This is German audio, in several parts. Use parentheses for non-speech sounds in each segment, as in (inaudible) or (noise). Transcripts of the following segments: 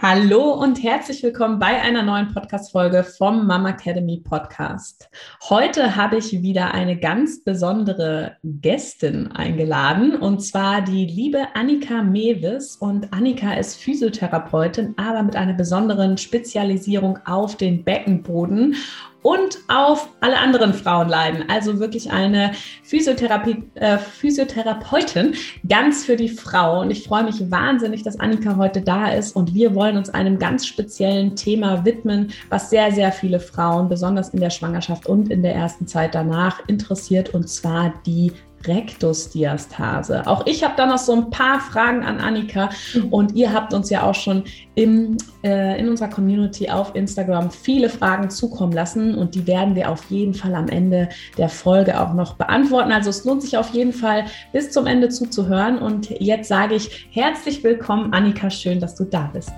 Hallo und herzlich willkommen bei einer neuen Podcast-Folge vom Mama Academy Podcast. Heute habe ich wieder eine ganz besondere Gästin eingeladen und zwar die liebe Annika Mewes. Und Annika ist Physiotherapeutin, aber mit einer besonderen Spezialisierung auf den Beckenboden und auf alle anderen Frauen leiden. Also wirklich eine Physiotherapie, äh, Physiotherapeutin ganz für die Frau. Und ich freue mich wahnsinnig, dass Annika heute da ist und wir wollen uns einem ganz speziellen Thema widmen, was sehr, sehr viele Frauen, besonders in der Schwangerschaft und in der ersten Zeit danach, interessiert, und zwar die Rektusdiastase. Auch ich habe da noch so ein paar Fragen an Annika mhm. und ihr habt uns ja auch schon im, äh, in unserer Community auf Instagram viele Fragen zukommen lassen und die werden wir auf jeden Fall am Ende der Folge auch noch beantworten. Also es lohnt sich auf jeden Fall bis zum Ende zuzuhören und jetzt sage ich herzlich willkommen Annika, schön, dass du da bist.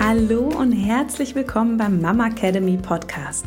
Hallo und herzlich willkommen beim Mama Academy Podcast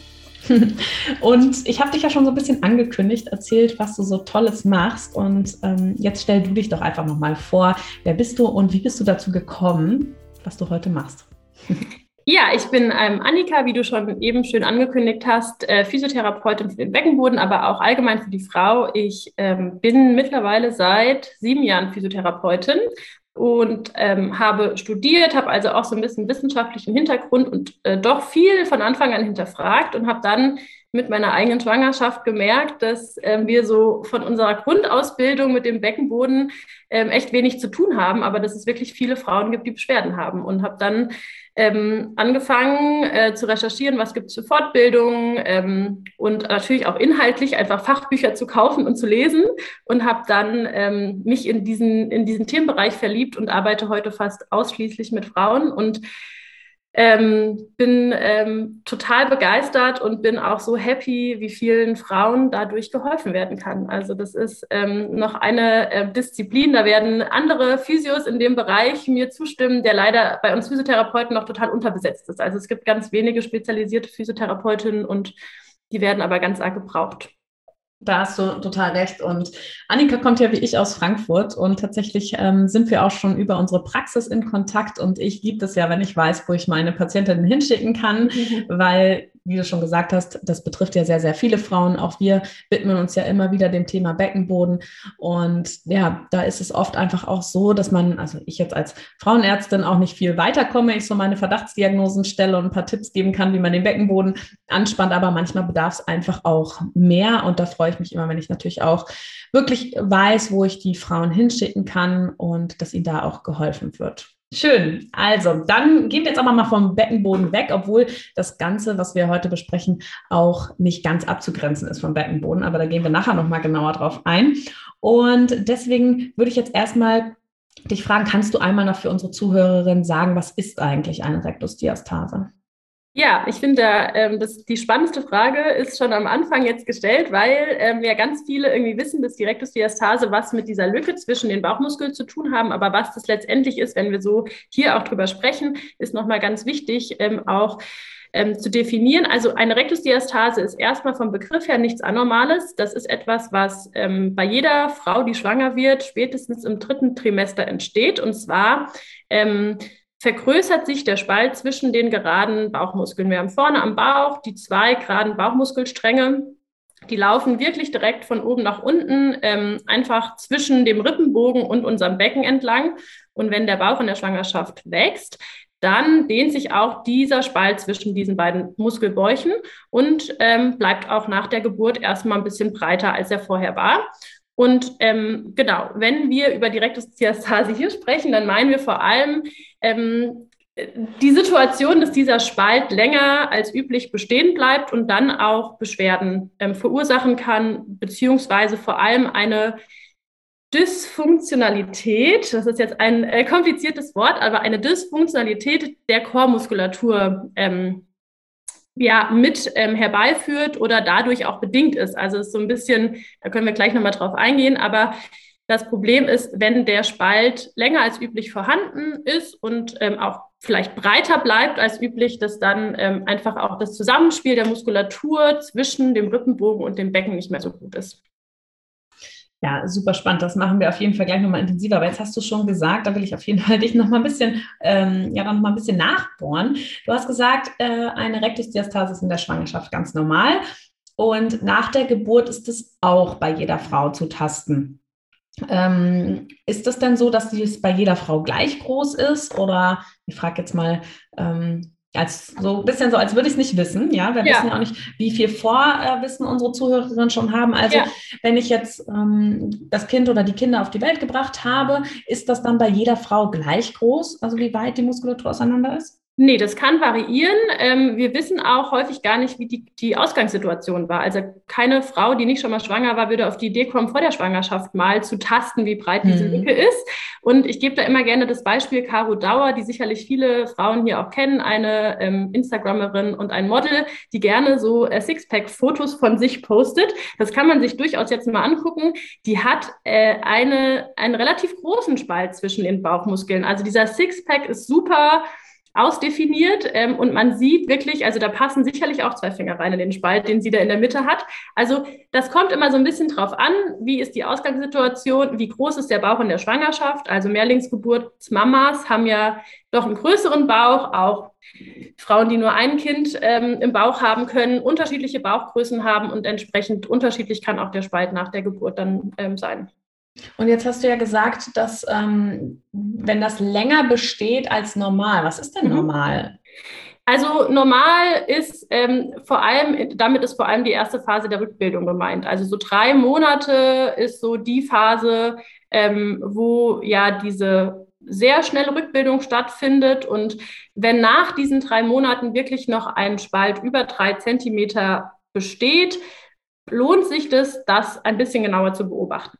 (laughs) Und ich habe dich ja schon so ein bisschen angekündigt, erzählt, was du so Tolles machst. Und ähm, jetzt stell du dich doch einfach nochmal vor. Wer bist du und wie bist du dazu gekommen, was du heute machst? (laughs) Ja, ich bin ähm, Annika, wie du schon eben schön angekündigt hast, äh, Physiotherapeutin für den Beckenboden, aber auch allgemein für die Frau. Ich ähm, bin mittlerweile seit sieben Jahren Physiotherapeutin und ähm, habe studiert, habe also auch so ein bisschen wissenschaftlichen Hintergrund und äh, doch viel von Anfang an hinterfragt und habe dann mit meiner eigenen Schwangerschaft gemerkt, dass ähm, wir so von unserer Grundausbildung mit dem Beckenboden ähm, echt wenig zu tun haben, aber dass es wirklich viele Frauen gibt, die Beschwerden haben und habe dann ähm, angefangen äh, zu recherchieren, was gibt es für Fortbildungen ähm, und natürlich auch inhaltlich einfach Fachbücher zu kaufen und zu lesen und habe dann ähm, mich in diesen, in diesen Themenbereich verliebt und arbeite heute fast ausschließlich mit Frauen und ähm, bin ähm, total begeistert und bin auch so happy, wie vielen Frauen dadurch geholfen werden kann. Also das ist ähm, noch eine äh, Disziplin, da werden andere Physios in dem Bereich mir zustimmen, der leider bei uns Physiotherapeuten noch total unterbesetzt ist. Also es gibt ganz wenige spezialisierte Physiotherapeutinnen und die werden aber ganz arg gebraucht. Da hast du total recht. Und Annika kommt ja wie ich aus Frankfurt und tatsächlich ähm, sind wir auch schon über unsere Praxis in Kontakt. Und ich liebe es ja, wenn ich weiß, wo ich meine Patientinnen hinschicken kann, mhm. (laughs) weil wie du schon gesagt hast, das betrifft ja sehr, sehr viele Frauen. Auch wir widmen uns ja immer wieder dem Thema Beckenboden. Und ja, da ist es oft einfach auch so, dass man, also ich jetzt als Frauenärztin auch nicht viel weiterkomme, ich so meine Verdachtsdiagnosen stelle und ein paar Tipps geben kann, wie man den Beckenboden anspannt. Aber manchmal bedarf es einfach auch mehr. Und da freue ich mich immer, wenn ich natürlich auch wirklich weiß, wo ich die Frauen hinschicken kann und dass ihnen da auch geholfen wird. Schön. Also, dann gehen wir jetzt aber mal vom Beckenboden weg, obwohl das Ganze, was wir heute besprechen, auch nicht ganz abzugrenzen ist vom Beckenboden. Aber da gehen wir nachher nochmal genauer drauf ein. Und deswegen würde ich jetzt erstmal dich fragen, kannst du einmal noch für unsere Zuhörerin sagen, was ist eigentlich eine Rektusdiastase? Ja, ich finde, ähm, das, die spannendste Frage ist schon am Anfang jetzt gestellt, weil ähm, ja ganz viele irgendwie wissen, dass die Rektusdiastase was mit dieser Lücke zwischen den Bauchmuskeln zu tun haben. Aber was das letztendlich ist, wenn wir so hier auch drüber sprechen, ist nochmal ganz wichtig, ähm, auch ähm, zu definieren. Also eine Rektusdiastase ist erstmal vom Begriff her nichts Anormales. Das ist etwas, was ähm, bei jeder Frau, die schwanger wird, spätestens im dritten Trimester entsteht. Und zwar ähm, vergrößert sich der Spalt zwischen den geraden Bauchmuskeln. Wir haben vorne am Bauch die zwei geraden Bauchmuskelstränge. Die laufen wirklich direkt von oben nach unten, ähm, einfach zwischen dem Rippenbogen und unserem Becken entlang. Und wenn der Bauch in der Schwangerschaft wächst, dann dehnt sich auch dieser Spalt zwischen diesen beiden Muskelbäuchen und ähm, bleibt auch nach der Geburt erstmal ein bisschen breiter, als er vorher war. Und ähm, genau, wenn wir über die Rektusdiastase hier sprechen, dann meinen wir vor allem ähm, die Situation, dass dieser Spalt länger als üblich bestehen bleibt und dann auch Beschwerden ähm, verursachen kann, beziehungsweise vor allem eine Dysfunktionalität, das ist jetzt ein äh, kompliziertes Wort, aber eine Dysfunktionalität der Chormuskulatur ähm, ja, mit ähm, herbeiführt oder dadurch auch bedingt ist. Also es ist so ein bisschen, da können wir gleich nochmal drauf eingehen, aber das Problem ist, wenn der Spalt länger als üblich vorhanden ist und ähm, auch vielleicht breiter bleibt als üblich, dass dann ähm, einfach auch das Zusammenspiel der Muskulatur zwischen dem Rippenbogen und dem Becken nicht mehr so gut ist. Ja, super spannend. Das machen wir auf jeden Fall gleich nochmal intensiver. Aber jetzt hast du schon gesagt, da will ich auf jeden Fall (laughs) dich nochmal ein bisschen, ähm, ja, noch mal ein bisschen nachbohren. Du hast gesagt, äh, eine Rektusdiastase ist in der Schwangerschaft ganz normal. Und nach der Geburt ist es auch bei jeder Frau zu tasten. Ähm, ist das denn so, dass dies bei jeder Frau gleich groß ist? Oder ich frage jetzt mal, ähm, als so ein bisschen so, als würde ich es nicht wissen. Ja, wir ja. wissen ja auch nicht, wie viel Vorwissen unsere Zuhörerinnen schon haben. Also, ja. wenn ich jetzt ähm, das Kind oder die Kinder auf die Welt gebracht habe, ist das dann bei jeder Frau gleich groß? Also, wie weit die Muskulatur auseinander ist? Nee, das kann variieren. Ähm, wir wissen auch häufig gar nicht, wie die, die Ausgangssituation war. Also keine Frau, die nicht schon mal schwanger war, würde auf die Idee kommen, vor der Schwangerschaft mal zu tasten, wie breit diese mhm. Lücke ist. Und ich gebe da immer gerne das Beispiel Caro Dauer, die sicherlich viele Frauen hier auch kennen, eine ähm, Instagrammerin und ein Model, die gerne so äh, Sixpack-Fotos von sich postet. Das kann man sich durchaus jetzt mal angucken. Die hat äh, eine, einen relativ großen Spalt zwischen den Bauchmuskeln. Also dieser Sixpack ist super ausdefiniert ähm, und man sieht wirklich, also da passen sicherlich auch zwei Finger rein in den Spalt, den sie da in der Mitte hat. Also das kommt immer so ein bisschen drauf an, wie ist die Ausgangssituation, wie groß ist der Bauch in der Schwangerschaft. Also Mehrlingsgeburtsmamas haben ja doch einen größeren Bauch, auch Frauen, die nur ein Kind ähm, im Bauch haben können, unterschiedliche Bauchgrößen haben und entsprechend unterschiedlich kann auch der Spalt nach der Geburt dann ähm, sein. Und jetzt hast du ja gesagt, dass ähm, wenn das länger besteht als normal, was ist denn mhm. normal? Also normal ist ähm, vor allem, damit ist vor allem die erste Phase der Rückbildung gemeint. Also so drei Monate ist so die Phase, ähm, wo ja diese sehr schnelle Rückbildung stattfindet. Und wenn nach diesen drei Monaten wirklich noch ein Spalt über drei Zentimeter besteht, lohnt sich das, das ein bisschen genauer zu beobachten.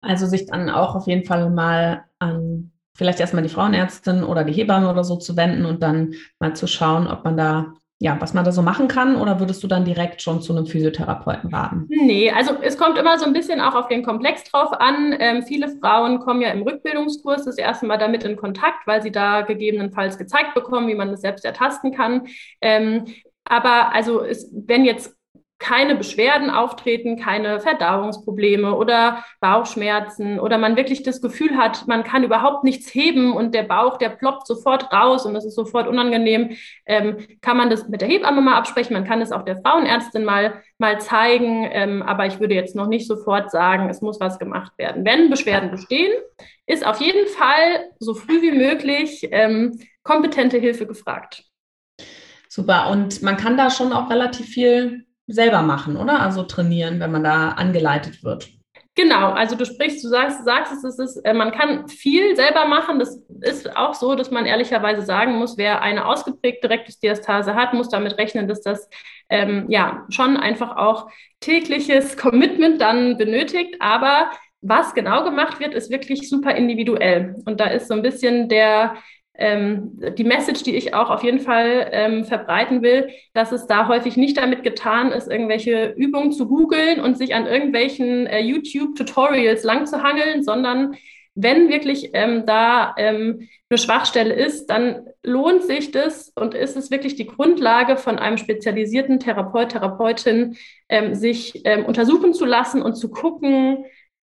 Also sich dann auch auf jeden Fall mal an vielleicht erstmal die Frauenärztin oder die Hebamme oder so zu wenden und dann mal zu schauen, ob man da ja, was man da so machen kann oder würdest du dann direkt schon zu einem Physiotherapeuten raten? Nee, also es kommt immer so ein bisschen auch auf den Komplex drauf an. Ähm, viele Frauen kommen ja im Rückbildungskurs das erste Mal damit in Kontakt, weil sie da gegebenenfalls gezeigt bekommen, wie man das selbst ertasten kann. Ähm, aber also es, wenn jetzt keine Beschwerden auftreten, keine Verdauungsprobleme oder Bauchschmerzen oder man wirklich das Gefühl hat, man kann überhaupt nichts heben und der Bauch, der ploppt sofort raus und das ist sofort unangenehm, ähm, kann man das mit der Hebamme mal absprechen. Man kann es auch der Frauenärztin mal, mal zeigen, ähm, aber ich würde jetzt noch nicht sofort sagen, es muss was gemacht werden. Wenn Beschwerden bestehen, ist auf jeden Fall so früh wie möglich ähm, kompetente Hilfe gefragt. Super. Und man kann da schon auch relativ viel selber machen, oder? Also trainieren, wenn man da angeleitet wird. Genau, also du sprichst, du sagst, sagst es, ist, äh, man kann viel selber machen. Das ist auch so, dass man ehrlicherweise sagen muss, wer eine ausgeprägte Rektusdiastase hat, muss damit rechnen, dass das ähm, ja schon einfach auch tägliches (laughs) Commitment dann benötigt. Aber was genau gemacht wird, ist wirklich super individuell. Und da ist so ein bisschen der, ähm, die Message, die ich auch auf jeden Fall ähm, verbreiten will, dass es da häufig nicht damit getan ist, irgendwelche Übungen zu googeln und sich an irgendwelchen äh, YouTube-Tutorials lang zu hangeln, sondern wenn wirklich ähm, da ähm, eine Schwachstelle ist, dann lohnt sich das und ist es wirklich die Grundlage von einem spezialisierten Therapeut, Therapeutin, ähm, sich ähm, untersuchen zu lassen und zu gucken,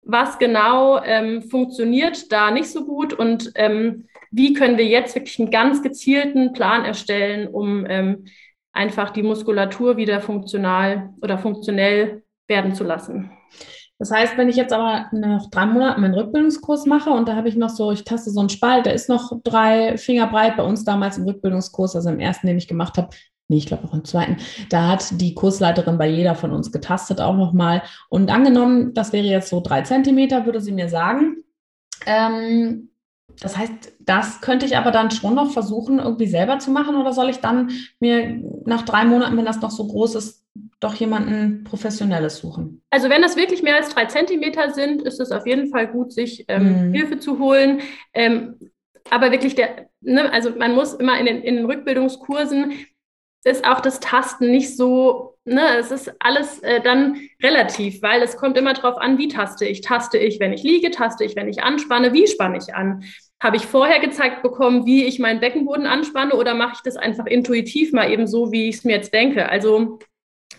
was genau ähm, funktioniert da nicht so gut und ähm, wie können wir jetzt wirklich einen ganz gezielten Plan erstellen, um ähm, einfach die Muskulatur wieder funktional oder funktionell werden zu lassen. Das heißt, wenn ich jetzt aber nach drei Monaten meinen Rückbildungskurs mache und da habe ich noch so, ich taste so einen Spalt, der ist noch drei Finger breit bei uns damals im Rückbildungskurs, also im ersten, den ich gemacht habe, nee, ich glaube auch im zweiten, da hat die Kursleiterin bei jeder von uns getastet auch nochmal. Und angenommen, das wäre jetzt so drei Zentimeter, würde sie mir sagen. Ähm, das heißt, das könnte ich aber dann schon noch versuchen, irgendwie selber zu machen oder soll ich dann mir nach drei Monaten, wenn das noch so groß ist, doch jemanden Professionelles suchen. Also wenn das wirklich mehr als drei Zentimeter sind, ist es auf jeden Fall gut, sich ähm, mhm. Hilfe zu holen. Ähm, aber wirklich der, ne, also man muss immer in den, in den Rückbildungskursen ist auch das Tasten nicht so, ne, es ist alles äh, dann relativ, weil es kommt immer darauf an, wie taste ich. Taste ich, wenn ich liege, taste ich, wenn ich anspanne, wie spanne ich an? Habe ich vorher gezeigt bekommen, wie ich meinen Beckenboden anspanne oder mache ich das einfach intuitiv mal eben so, wie ich es mir jetzt denke? Also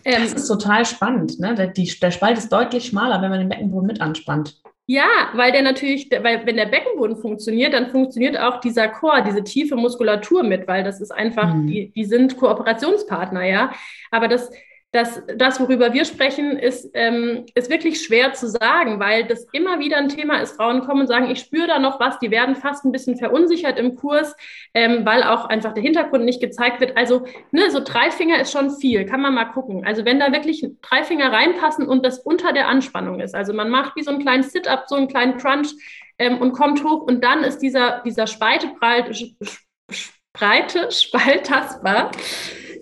ähm, das ist total spannend. Ne? Der, die, der Spalt ist deutlich schmaler, wenn man den Beckenboden mit anspannt. Ja, weil der natürlich, weil wenn der Beckenboden funktioniert, dann funktioniert auch dieser Chor, diese tiefe Muskulatur mit, weil das ist einfach, mhm. die, die sind Kooperationspartner, ja. Aber das, dass das, worüber wir sprechen, ist, ähm, ist wirklich schwer zu sagen, weil das immer wieder ein Thema ist. Frauen kommen und sagen, ich spüre da noch was, die werden fast ein bisschen verunsichert im Kurs, ähm, weil auch einfach der Hintergrund nicht gezeigt wird. Also ne, so drei Finger ist schon viel, kann man mal gucken. Also wenn da wirklich drei Finger reinpassen und das unter der Anspannung ist, also man macht wie so einen kleinen Sit-up, so einen kleinen Crunch ähm, und kommt hoch und dann ist dieser, dieser Speite, breite, Spalt tastbar.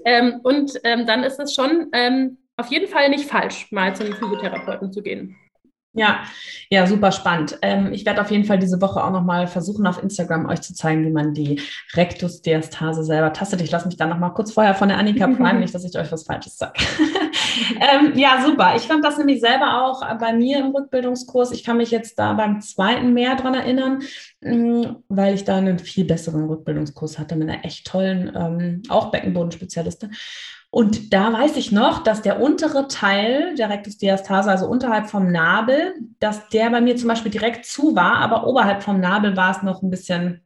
Ähm, und ähm, dann ist es schon ähm, auf jeden Fall nicht falsch, mal zum Physiotherapeuten zu gehen. Ja, ja, super spannend. Ähm, ich werde auf jeden Fall diese Woche auch nochmal versuchen, auf Instagram euch zu zeigen, wie man die Rectusdiastase selber tastet. Ich lasse mich dann nochmal kurz vorher von der Annika (laughs) Prime, nicht, dass ich euch was Falsches sage. (laughs) ähm, ja, super. Ich fand das nämlich selber auch bei mir im Rückbildungskurs. Ich kann mich jetzt da beim zweiten mehr dran erinnern, mm, weil ich da einen viel besseren Rückbildungskurs hatte mit einer echt tollen, ähm, auch Beckenbodenspezialistin. Und da weiß ich noch, dass der untere Teil der Rectusdiastase, also unterhalb vom Nabel, dass der bei mir zum Beispiel direkt zu war, aber oberhalb vom Nabel war es noch ein bisschen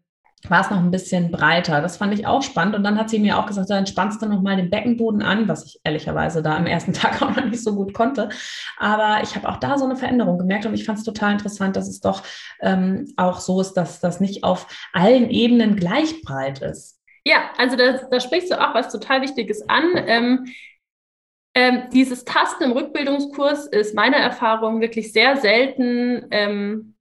war es noch ein bisschen breiter. Das fand ich auch spannend. Und dann hat sie mir auch gesagt, dann spannst du noch mal den Beckenboden an, was ich ehrlicherweise da am ersten (laughs) Tag auch noch nicht so gut konnte. Aber ich habe auch da so eine Veränderung gemerkt und ich fand es total interessant, dass es doch ähm, auch so ist, dass das nicht auf allen Ebenen gleich breit ist. Ja, also da, da sprichst du auch was total Wichtiges an. Ähm, ähm, dieses Tasten im Rückbildungskurs ist meiner Erfahrung wirklich sehr selten ähm,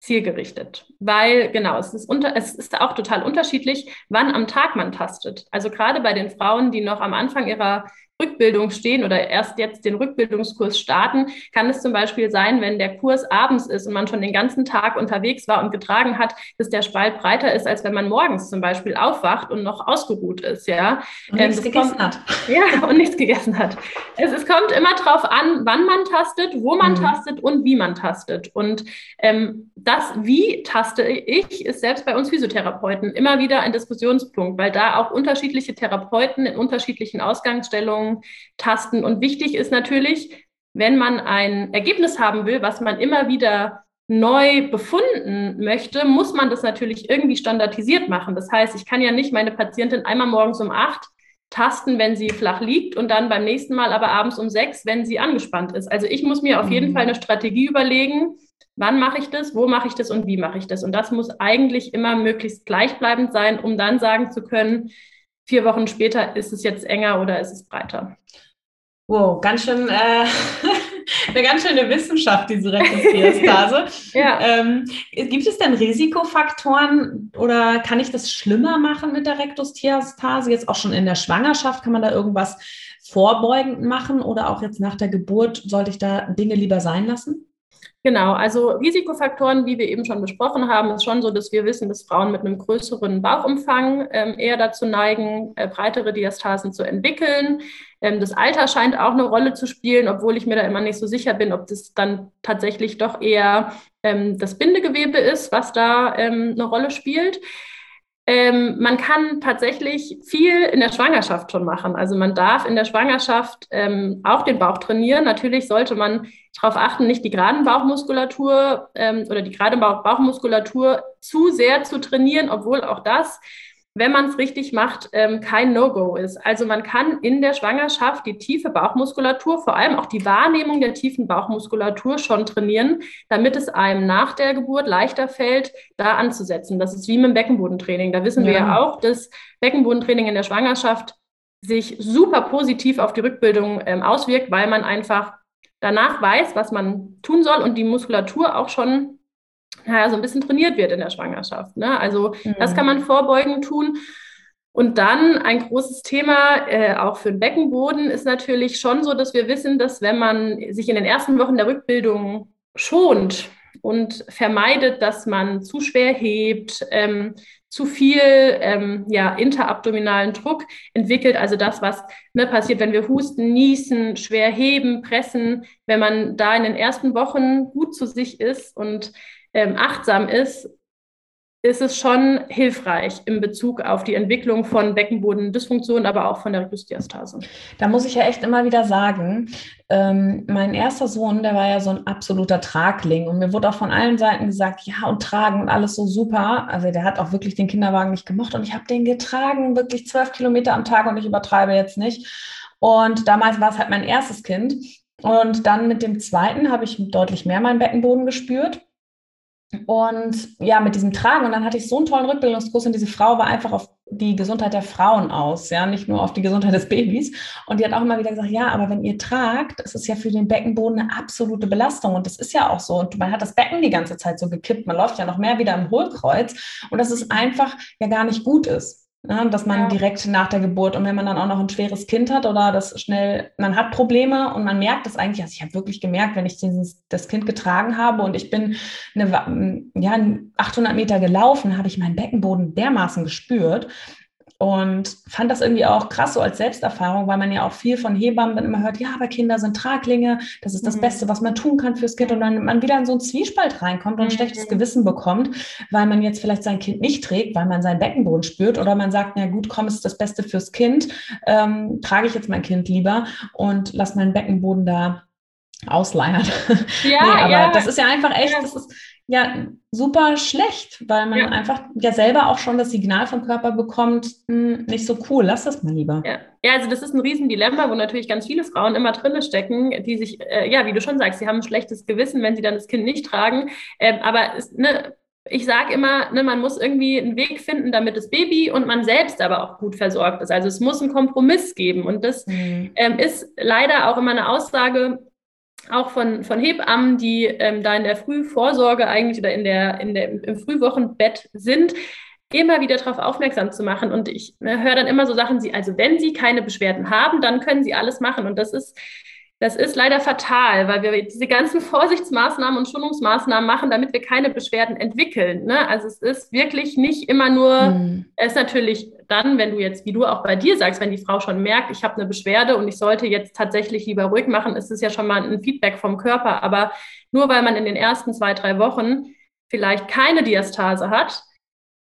zielgerichtet, weil genau, es ist, unter, es ist auch total unterschiedlich, wann am Tag man tastet. Also gerade bei den Frauen, die noch am Anfang ihrer Rückbildung stehen oder erst jetzt den Rückbildungskurs starten, kann es zum Beispiel sein, wenn der Kurs abends ist und man schon den ganzen Tag unterwegs war und getragen hat, dass der Spalt breiter ist, als wenn man morgens zum Beispiel aufwacht und noch ausgeruht ist, ja. Und ähm, nichts gegessen kommt, hat. Ja, (laughs) und nichts gegessen hat. Es, es kommt immer darauf an, wann man tastet, wo man mhm. tastet und wie man tastet. Und ähm, das, wie taste ich, ist selbst bei uns Physiotherapeuten immer wieder ein Diskussionspunkt, weil da auch unterschiedliche Therapeuten in unterschiedlichen Ausgangsstellungen tasten. Und wichtig ist natürlich, wenn man ein Ergebnis haben will, was man immer wieder neu befunden möchte, muss man das natürlich irgendwie standardisiert machen. Das heißt, ich kann ja nicht meine Patientin einmal morgens um acht tasten, wenn sie flach liegt und dann beim nächsten Mal aber abends um sechs, wenn sie angespannt ist. Also ich muss mir auf jeden mhm. Fall eine Strategie überlegen, wann mache ich das, wo mache ich das und wie mache ich das. Und das muss eigentlich immer möglichst gleichbleibend sein, um dann sagen zu können, vier Wochen später ist es jetzt enger oder ist es breiter. Wow, ganz schön, äh, (laughs) eine ganz schöne Wissenschaft, diese Rektusdiastase. (laughs) ja. ähm, gibt es denn Risikofaktoren oder kann ich das schlimmer machen mit der Rektusdiastase? Jetzt auch schon in der Schwangerschaft, kann man da irgendwas vorbeugend machen oder auch jetzt nach der Geburt sollte ich da Dinge lieber sein lassen? Genau, also Risikofaktoren, wie wir eben schon besprochen haben, ist schon so, dass wir wissen, dass Frauen mit einem größeren Bauchumfang ähm, eher dazu neigen, äh, breitere Diastasen zu entwickeln. Ähm, das Alter scheint auch eine Rolle zu spielen, obwohl ich mir da immer nicht so sicher bin, ob das dann tatsächlich doch eher ähm, das Bindegewebe ist, was da ähm, eine Rolle spielt. Ähm, man kann tatsächlich viel in der Schwangerschaft schon machen. Also man darf in der Schwangerschaft ähm, auch den Bauch trainieren. Natürlich sollte man darauf achten, nicht die geraden Bauchmuskulatur ähm, oder die gerade Bauch Bauchmuskulatur zu sehr zu trainieren, obwohl auch das wenn man es richtig macht, ähm, kein No-Go ist. Also man kann in der Schwangerschaft die tiefe Bauchmuskulatur, vor allem auch die Wahrnehmung der tiefen Bauchmuskulatur schon trainieren, damit es einem nach der Geburt leichter fällt, da anzusetzen. Das ist wie mit dem Beckenbodentraining. Da wissen ja. wir ja auch, dass Beckenbodentraining in der Schwangerschaft sich super positiv auf die Rückbildung ähm, auswirkt, weil man einfach danach weiß, was man tun soll und die Muskulatur auch schon naja, so ein bisschen trainiert wird in der Schwangerschaft. Ne? Also mhm. das kann man vorbeugend tun. Und dann ein großes Thema, äh, auch für den Beckenboden, ist natürlich schon so, dass wir wissen, dass wenn man sich in den ersten Wochen der Rückbildung schont und vermeidet, dass man zu schwer hebt, ähm, zu viel ähm, ja, interabdominalen Druck entwickelt, also das, was ne, passiert, wenn wir husten, niesen, schwer heben, pressen, wenn man da in den ersten Wochen gut zu sich ist und ähm, achtsam ist, ist es schon hilfreich in Bezug auf die Entwicklung von Beckenbodendysfunktion, aber auch von der Rückusdiastase. Da muss ich ja echt immer wieder sagen, ähm, mein erster Sohn, der war ja so ein absoluter Tragling und mir wurde auch von allen Seiten gesagt, ja und tragen und alles so super. Also der hat auch wirklich den Kinderwagen nicht gemocht und ich habe den getragen, wirklich zwölf Kilometer am Tag und ich übertreibe jetzt nicht. Und damals war es halt mein erstes Kind. Und dann mit dem zweiten habe ich deutlich mehr meinen Beckenboden gespürt. Und ja, mit diesem Tragen. Und dann hatte ich so einen tollen Rückbildungskurs und diese Frau war einfach auf die Gesundheit der Frauen aus, ja, nicht nur auf die Gesundheit des Babys. Und die hat auch immer wieder gesagt, ja, aber wenn ihr tragt, das ist ja für den Beckenboden eine absolute Belastung. Und das ist ja auch so. Und man hat das Becken die ganze Zeit so gekippt. Man läuft ja noch mehr wieder im Hohlkreuz. Und dass es einfach ja gar nicht gut ist. Ja, dass man ja. direkt nach der Geburt und wenn man dann auch noch ein schweres Kind hat oder das schnell, man hat Probleme und man merkt das eigentlich, also ich habe wirklich gemerkt, wenn ich dieses, das Kind getragen habe und ich bin eine, ja, 800 Meter gelaufen, habe ich meinen Beckenboden dermaßen gespürt und fand das irgendwie auch krass so als Selbsterfahrung, weil man ja auch viel von Hebammen dann immer hört, ja, aber Kinder sind Traglinge, das ist das mhm. Beste, was man tun kann fürs Kind und dann man wieder in so einen Zwiespalt reinkommt und ein schlechtes mhm. Gewissen bekommt, weil man jetzt vielleicht sein Kind nicht trägt, weil man seinen Beckenboden spürt oder man sagt, na gut, komm, ist das Beste fürs Kind, ähm, trage ich jetzt mein Kind lieber und lass meinen Beckenboden da ausleiern. (laughs) Ja, nee, aber ja. das ist ja einfach echt, das ist ja super schlecht, weil man ja. einfach ja selber auch schon das Signal vom Körper bekommt, hm, nicht so cool, lass das mal lieber. Ja. ja, also das ist ein Riesendilemma, wo natürlich ganz viele Frauen immer drinne stecken, die sich, äh, ja, wie du schon sagst, sie haben ein schlechtes Gewissen, wenn sie dann das Kind nicht tragen. Ähm, aber es, ne, ich sage immer, ne, man muss irgendwie einen Weg finden, damit das Baby und man selbst aber auch gut versorgt ist. Also es muss einen Kompromiss geben. Und das mhm. ähm, ist leider auch immer eine Aussage, auch von, von Hebammen, die ähm, da in der Frühvorsorge eigentlich oder in der, in der, im Frühwochenbett sind, immer wieder darauf aufmerksam zu machen. Und ich ne, höre dann immer so Sachen, sie, also wenn sie keine Beschwerden haben, dann können sie alles machen. Und das ist, das ist leider fatal, weil wir diese ganzen (laughs) Vorsichtsmaßnahmen und Schonungsmaßnahmen machen, damit wir keine Beschwerden entwickeln. Ne? Also es ist wirklich nicht immer nur, mhm. es ist natürlich dann, wenn du jetzt, wie du auch bei dir sagst, wenn die Frau schon merkt, ich habe eine Beschwerde und ich sollte jetzt tatsächlich lieber ruhig machen, ist es ja schon mal ein Feedback vom Körper. Aber nur weil man in den ersten zwei, drei Wochen vielleicht keine Diastase hat,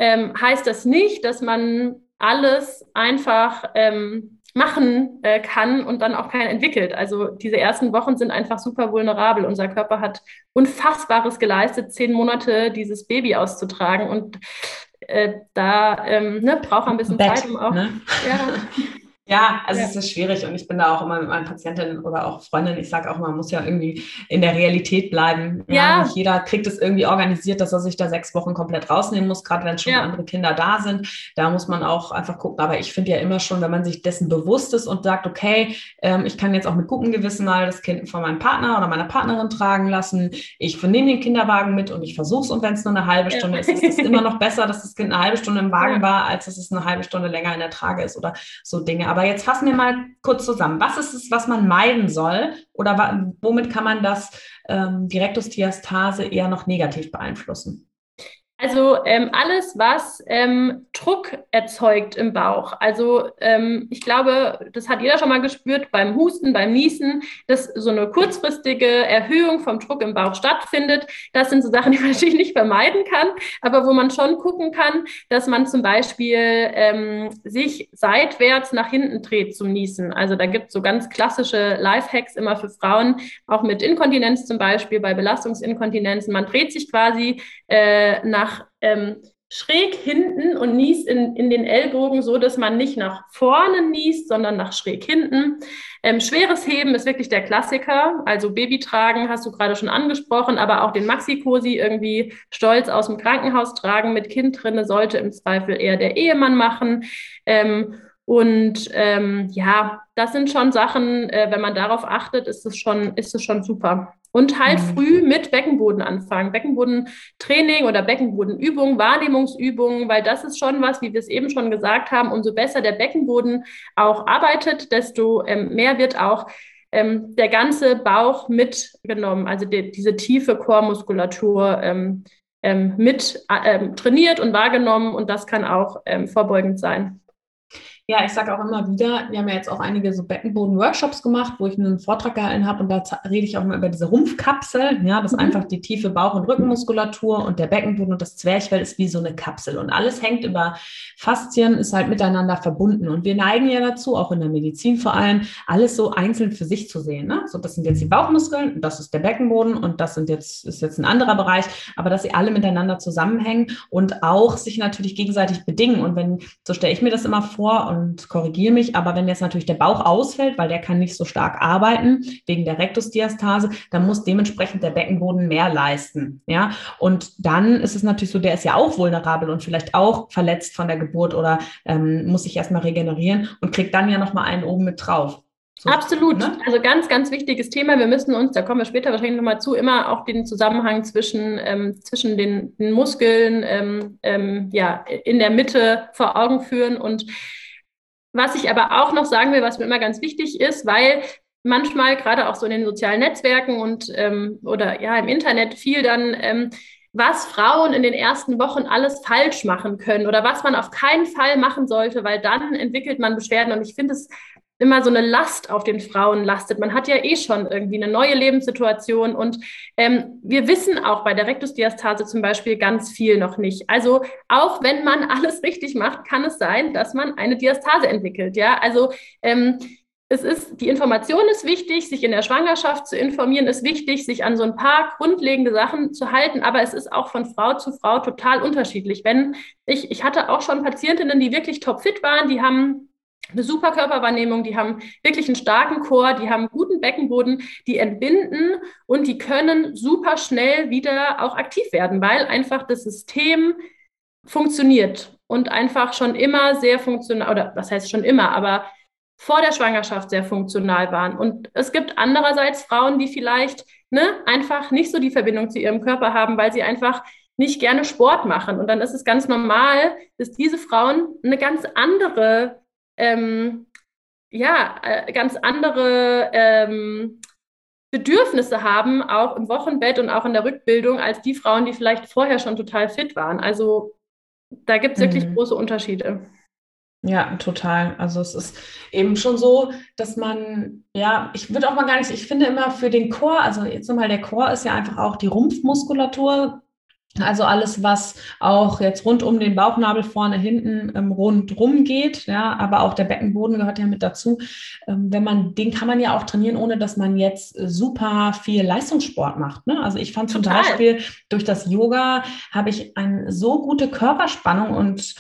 ähm, heißt das nicht, dass man alles einfach ähm, machen äh, kann und dann auch keiner entwickelt. Also diese ersten Wochen sind einfach super vulnerabel. Unser Körper hat Unfassbares geleistet, zehn Monate dieses Baby auszutragen und äh, da ähm, ne, braucht man ein bisschen Bett, Zeit, um auch. Ne? Ja. (laughs) Ja, also ja. es ist schwierig und ich bin da auch immer mit meinen Patientinnen oder auch Freundinnen, ich sage auch, man muss ja irgendwie in der Realität bleiben. Ja. ja. Nicht jeder kriegt es irgendwie organisiert, dass er sich da sechs Wochen komplett rausnehmen muss, gerade wenn schon ja. andere Kinder da sind. Da muss man auch einfach gucken. Aber ich finde ja immer schon, wenn man sich dessen bewusst ist und sagt, okay, ähm, ich kann jetzt auch mit gutem Gewissen mal das Kind von meinem Partner oder meiner Partnerin tragen lassen. Ich nehme den Kinderwagen mit und ich versuche es und wenn es nur eine halbe Stunde ist, ist es immer noch besser, dass das Kind eine halbe Stunde im Wagen war, als dass es eine halbe Stunde länger in der Trage ist oder so Dinge. Aber jetzt fassen wir mal kurz zusammen. Was ist es, was man meiden soll? Oder womit kann man das ähm, die Rektusdiastase eher noch negativ beeinflussen? Also ähm, alles, was ähm, Druck erzeugt im Bauch. Also ähm, ich glaube, das hat jeder schon mal gespürt beim Husten, beim Niesen, dass so eine kurzfristige Erhöhung vom Druck im Bauch stattfindet. Das sind so Sachen, die (laughs) man natürlich nicht vermeiden kann, aber wo man schon gucken kann, dass man zum Beispiel ähm, sich seitwärts nach hinten dreht zum Niesen. Also da gibt es so ganz klassische Lifehacks immer für Frauen, auch mit Inkontinenz zum Beispiel, bei Belastungsinkontinenzen. Man dreht sich quasi äh, nach nach ähm, schräg hinten und niest in, in den Ellbogen so, dass man nicht nach vorne niest, sondern nach schräg hinten. Ähm, schweres Heben ist wirklich der Klassiker. Also Babytragen hast du gerade schon angesprochen, aber auch den Maxi-Cosi irgendwie stolz aus dem Krankenhaus tragen mit Kind drinne sollte im Zweifel eher der Ehemann machen. Ähm, und ähm, ja, das sind schon Sachen, äh, wenn man darauf achtet, ist es schon, ist es schon super. Und halt mhm. früh mit Beckenboden anfangen. Beckenbodentraining oder Beckenbodenübung, Wahrnehmungsübungen, weil das ist schon was, wie wir es eben schon gesagt haben, umso besser der Beckenboden auch arbeitet, desto ähm, mehr wird auch ähm, der ganze Bauch mitgenommen, also die, diese tiefe Chormuskulatur ähm, ähm mit äh, trainiert und wahrgenommen und das kann auch ähm, vorbeugend sein. Ja, ich sage auch immer wieder, wir haben ja jetzt auch einige so Beckenboden-Workshops gemacht, wo ich einen Vortrag gehalten habe und da rede ich auch immer über diese Rumpfkapsel. Ja, das ist mhm. einfach die tiefe Bauch- und Rückenmuskulatur und der Beckenboden und das Zwerchfell ist wie so eine Kapsel und alles hängt über Faszien, ist halt miteinander verbunden und wir neigen ja dazu, auch in der Medizin vor allem, alles so einzeln für sich zu sehen. Ne? So, das sind jetzt die Bauchmuskeln, das ist der Beckenboden und das sind jetzt, ist jetzt ein anderer Bereich, aber dass sie alle miteinander zusammenhängen und auch sich natürlich gegenseitig bedingen und wenn, so stelle ich mir das immer vor und korrigiere mich, aber wenn jetzt natürlich der Bauch ausfällt, weil der kann nicht so stark arbeiten wegen der Rektusdiastase, dann muss dementsprechend der Beckenboden mehr leisten. Ja, und dann ist es natürlich so, der ist ja auch vulnerabel und vielleicht auch verletzt von der Geburt oder ähm, muss sich erstmal regenerieren und kriegt dann ja nochmal einen oben mit drauf. So, Absolut. Ne? Also ganz, ganz wichtiges Thema. Wir müssen uns, da kommen wir später wahrscheinlich nochmal zu, immer auch den Zusammenhang zwischen, ähm, zwischen den, den Muskeln ähm, ähm, ja, in der Mitte vor Augen führen und was ich aber auch noch sagen will, was mir immer ganz wichtig ist, weil manchmal gerade auch so in den sozialen Netzwerken und ähm, oder ja im Internet viel dann ähm, was Frauen in den ersten Wochen alles falsch machen können oder was man auf keinen Fall machen sollte, weil dann entwickelt man Beschwerden. Und ich finde es immer so eine Last auf den Frauen lastet. Man hat ja eh schon irgendwie eine neue Lebenssituation und ähm, wir wissen auch bei der Rektusdiastase zum Beispiel ganz viel noch nicht. Also auch wenn man (laughs) alles richtig macht, kann es sein, dass man eine Diastase entwickelt. Ja, also ähm, es ist, die Information ist wichtig, sich in der Schwangerschaft zu informieren, ist wichtig, sich an so ein paar grundlegende Sachen zu halten, aber es ist auch von Frau zu Frau total unterschiedlich. Wenn ich, ich hatte auch schon Patientinnen, die wirklich topfit waren, die haben eine super Körperwahrnehmung, die haben wirklich einen starken Chor, die haben guten Beckenboden, die entbinden und die können super schnell wieder auch aktiv werden, weil einfach das System funktioniert und einfach schon immer sehr funktional, oder was heißt schon immer, aber vor der Schwangerschaft sehr funktional waren. Und es gibt andererseits Frauen, die vielleicht ne, einfach nicht so die Verbindung zu ihrem Körper haben, weil sie einfach nicht gerne Sport machen. Und dann ist es ganz normal, dass diese Frauen eine ganz andere ähm, ja, äh, ganz andere ähm, Bedürfnisse haben, auch im Wochenbett und auch in der Rückbildung, als die Frauen, die vielleicht vorher schon total fit waren. Also da gibt es wirklich mhm. große Unterschiede. Ja, total. Also es ist eben schon so, dass man, ja, ich würde auch mal gar nicht, ich finde immer für den Chor, also jetzt nochmal, der Chor ist ja einfach auch die Rumpfmuskulatur, also alles, was auch jetzt rund um den Bauchnabel vorne, hinten ähm, rundrum geht, ja, aber auch der Beckenboden gehört ja mit dazu. Ähm, wenn man, den kann man ja auch trainieren, ohne dass man jetzt super viel Leistungssport macht. Ne? Also ich fand zum Total. Beispiel durch das Yoga habe ich eine so gute Körperspannung und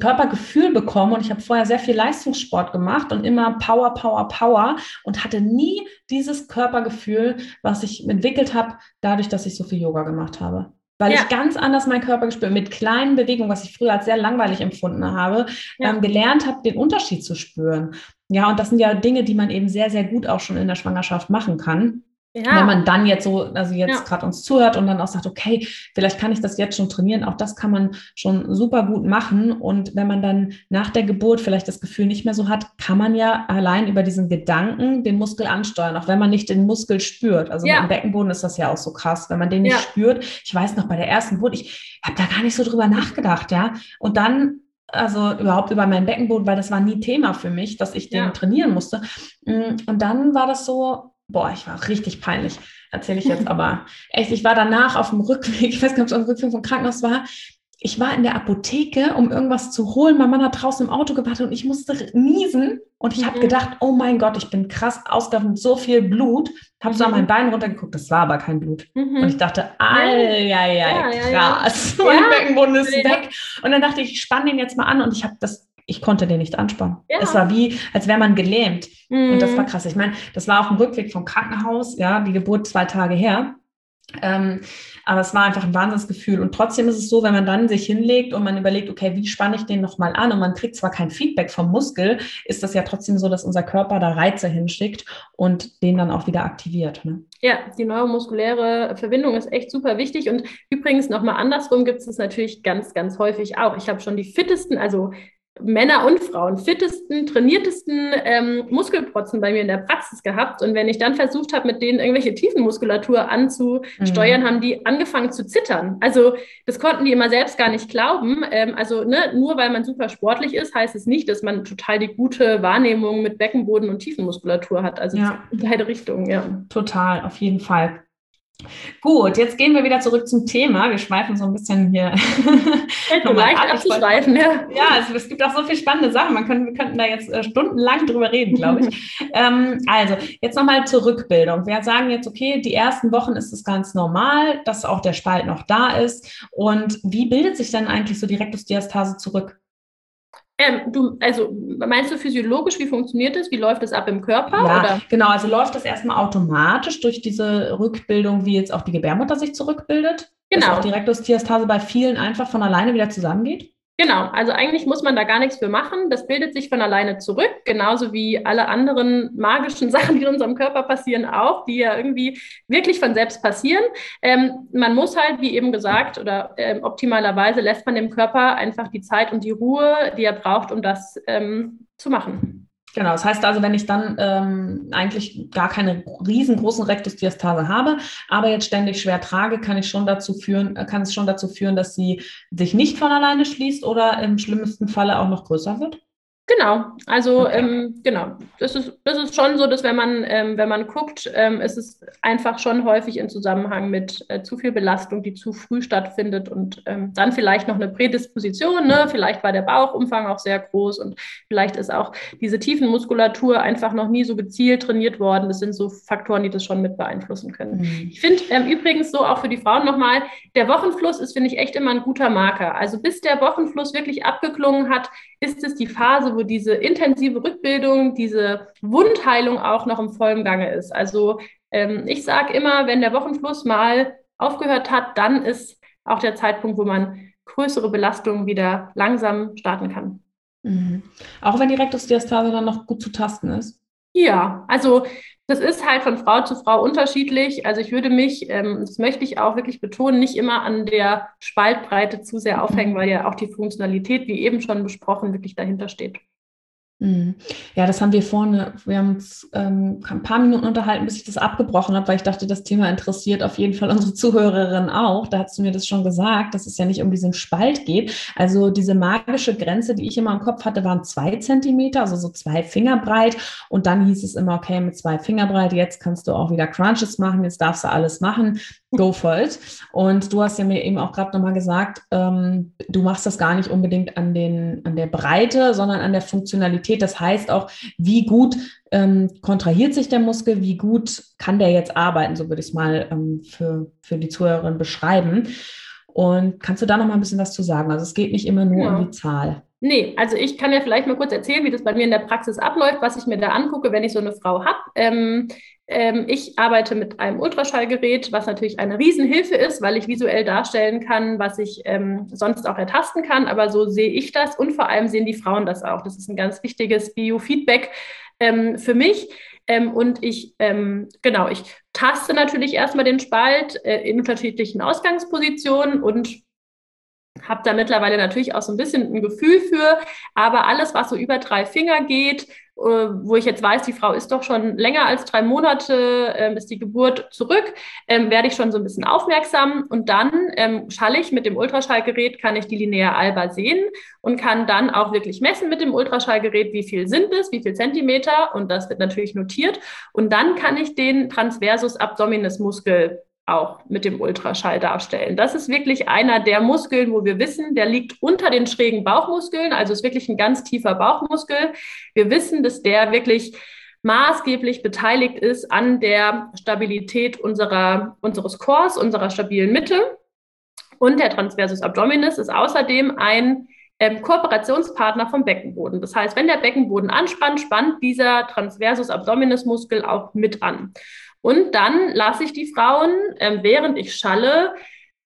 Körpergefühl bekommen und ich habe vorher sehr viel Leistungssport gemacht und immer Power, Power, Power und hatte nie dieses Körpergefühl, was ich entwickelt habe, dadurch, dass ich so viel Yoga gemacht habe weil ja. ich ganz anders meinen Körper gespürt, mit kleinen Bewegungen, was ich früher als sehr langweilig empfunden habe, ja. ähm, gelernt habe, den Unterschied zu spüren. Ja, und das sind ja Dinge, die man eben sehr, sehr gut auch schon in der Schwangerschaft machen kann. Ja. Wenn man dann jetzt so, also jetzt ja. gerade uns zuhört und dann auch sagt, okay, vielleicht kann ich das jetzt schon trainieren, auch das kann man schon super gut machen. Und wenn man dann nach der Geburt vielleicht das Gefühl nicht mehr so hat, kann man ja allein über diesen Gedanken den Muskel ansteuern, auch wenn man nicht den Muskel spürt. Also ja. im Beckenboden ist das ja auch so krass, wenn man den nicht spürt. Ich weiß noch bei der ersten Geburt, ich habe da gar nicht so drüber nachgedacht, ja. Und dann also überhaupt über meinen Beckenboden, weil das war nie Thema für mich, dass ich den trainieren musste. Und dann war das so, boah, ich war richtig peinlich, erzähle ich jetzt aber. Echt, ich war danach auf dem Rückweg, (laughs) ich weiß gar nicht, ob es auf dem Rückweg vom Krankenhaus war. Ich war in der Apotheke, um irgendwas zu holen. Mein Mann hat draußen im Auto gewartet und ich musste niesen. Und ich mhm. habe gedacht, oh mein Gott, ich bin krass ausgelaufen, so viel Blut. Habe mhm. so an mein Bein runtergeguckt, das war aber kein Blut. Mhm. Und ich dachte, ai, ja, ja, krass, (laughs) ja, ja. mein Beckenboden ist weg. Und dann dachte ich, ich spanne den jetzt mal an und ich habe das ich konnte den nicht anspannen. Ja. Es war wie, als wäre man gelähmt. Mhm. Und das war mhm. krass. Ich meine, das war auf dem Rückweg vom Krankenhaus, ja, die Geburt zwei Tage her. Ähm, aber es war einfach ein Wahnsinnsgefühl. Und trotzdem ist es so, wenn man dann sich hinlegt und man überlegt, okay, wie spanne ich den nochmal an und man kriegt zwar kein Feedback vom Muskel, ist das ja trotzdem so, dass unser Körper da Reize hinschickt und den dann auch wieder aktiviert. Ne? Ja, die neuromuskuläre Verbindung ist echt super wichtig. Und übrigens nochmal andersrum gibt es natürlich ganz, ganz häufig auch. Ich habe schon die fittesten, also Männer und Frauen fittesten, trainiertesten ähm, Muskelprotzen bei mir in der Praxis gehabt. Und wenn ich dann versucht habe, mit denen irgendwelche Tiefenmuskulatur anzusteuern, mhm. haben die angefangen zu zittern. Also das konnten die immer selbst gar nicht glauben. Ähm, also ne, nur weil man super sportlich ist, heißt es nicht, dass man total die gute Wahrnehmung mit Beckenboden und Tiefenmuskulatur hat. Also ja. in beide Richtungen, ja. Total, auf jeden Fall. Gut, jetzt gehen wir wieder zurück zum Thema. Wir schweifen so ein bisschen hier. (laughs) leicht abzuschweifen, ja. Ja, es, es, gibt auch so viele spannende Sachen. Man können, wir könnten da jetzt äh, stundenlang drüber reden, glaube ich. (laughs) ähm, also, jetzt nochmal zur Rückbildung. Wir sagen jetzt, okay, die ersten Wochen ist es ganz normal, dass auch der Spalt noch da ist. Und wie bildet sich dann eigentlich so die Rektusdiastase zurück? Ähm, du, also meinst du physiologisch, wie funktioniert das? Wie läuft das ab im Körper? Ja, oder? genau. Also läuft das erstmal automatisch durch diese Rückbildung, wie jetzt auch die Gebärmutter sich zurückbildet? Genau. Dass auch die Rektusdiastase bei vielen einfach von alleine wieder zusammengeht? Genau, also eigentlich muss man da gar nichts für machen. Das bildet sich von alleine zurück, genauso wie alle anderen magischen (laughs) Sachen, die in unserem Körper passieren, auch, die ja irgendwie wirklich von selbst passieren. Ähm, man muss halt, wie eben gesagt, oder ähm, optimalerweise lässt man dem Körper einfach die Zeit und die Ruhe, die er braucht, um das ähm, zu machen. Genau, das heißt also, wenn ich dann ähm, eigentlich gar keine riesengroßen Rektusdiastase habe, aber jetzt ständig schwer trage, kann ich schon dazu führen, äh, kann es schon dazu führen, dass sie sich nicht von alleine schließt oder im schlimmsten Falle auch noch größer wird? Genau, also okay. ähm, genau, das ist, das ist schon so, dass wenn man, ähm, wenn man guckt, ähm, ist es einfach schon häufig in Zusammenhang mit äh, zu viel Belastung, die zu früh stattfindet und ähm, dann vielleicht noch eine Prädisposition, ne? vielleicht war der Bauchumfang auch sehr groß und vielleicht ist auch diese Tiefenmuskulatur einfach noch nie so gezielt trainiert worden. Das sind so Faktoren, die das schon mit beeinflussen können. Mhm. Ich finde ähm, übrigens so auch für die Frauen nochmal, der Wochenfluss ist, finde ich, echt immer ein guter Marker. Also bis der Wochenfluss wirklich abgeklungen hat, ist es die Phase, wo diese intensive Rückbildung, diese Wundheilung auch noch im vollen Gange ist. Also ähm, ich sage immer, wenn der Wochenfluss mal aufgehört hat, dann ist auch der Zeitpunkt, wo man größere Belastungen wieder langsam starten kann. Mhm. Auch wenn die Rektusdiastase dann noch gut zu tasten ist? Ja, also das ist halt von Frau zu Frau unterschiedlich. Also ich würde mich, ähm, das möchte ich auch wirklich betonen, nicht immer an der Spaltbreite zu sehr aufhängen, weil ja auch die Funktionalität, wie eben schon besprochen, wirklich dahinter steht. Mhm. Ja, das haben wir vorne, wir haben uns ähm, ein paar Minuten unterhalten, bis ich das abgebrochen habe, weil ich dachte, das Thema interessiert auf jeden Fall (laughs) unsere Zuhörerin auch. Da hast du mir das schon gesagt, dass es ja nicht um diesen Spalt geht. Also diese magische Grenze, die ich immer im Kopf hatte, waren zwei Zentimeter, also so zwei Finger breit. Und dann hieß es immer, okay, mit zwei Finger breit, jetzt kannst du auch wieder Crunches machen, jetzt darfst du alles machen go for it. Und du hast ja mir eben auch gerade nochmal gesagt, ähm, du machst das gar nicht unbedingt an, den, an der Breite, sondern an der Funktionalität. Das heißt auch, wie gut ähm, kontrahiert sich der Muskel, wie gut kann der jetzt arbeiten, so würde ich es mal ähm, für, für die Zuhörerin beschreiben. Und kannst du da nochmal ein bisschen was zu sagen? Also es geht nicht immer nur ja. um die Zahl. Nee, also ich kann ja vielleicht mal kurz erzählen, wie das bei mir in der Praxis abläuft, was ich mir da angucke, wenn ich so eine Frau habe. Ähm, ich arbeite mit einem Ultraschallgerät, was natürlich eine Riesenhilfe ist, weil ich visuell darstellen kann, was ich ähm, sonst auch ertasten kann. Aber so sehe ich das und vor allem sehen die Frauen das auch. Das ist ein ganz wichtiges Biofeedback ähm, für mich. Ähm, und ich, ähm, genau, ich taste natürlich erstmal den Spalt äh, in unterschiedlichen Ausgangspositionen und habe da mittlerweile natürlich auch so ein bisschen ein Gefühl für, aber alles, was so über drei Finger geht, äh, wo ich jetzt weiß, die Frau ist doch schon länger als drei Monate, ähm, ist die Geburt zurück, ähm, werde ich schon so ein bisschen aufmerksam. Und dann ähm, schalle ich mit dem Ultraschallgerät, kann ich die Linear Alba sehen und kann dann auch wirklich messen mit dem Ultraschallgerät, wie viel sind es, wie viel Zentimeter. Und das wird natürlich notiert. Und dann kann ich den Transversus Abdominis Muskel auch mit dem Ultraschall darstellen. Das ist wirklich einer der Muskeln, wo wir wissen, der liegt unter den schrägen Bauchmuskeln, also ist wirklich ein ganz tiefer Bauchmuskel. Wir wissen, dass der wirklich maßgeblich beteiligt ist an der Stabilität unserer, unseres Chors, unserer stabilen Mitte. Und der Transversus Abdominis ist außerdem ein ähm, Kooperationspartner vom Beckenboden. Das heißt, wenn der Beckenboden anspannt, spannt dieser Transversus Abdominis Muskel auch mit an. Und dann lasse ich die Frauen, ähm, während ich schalle,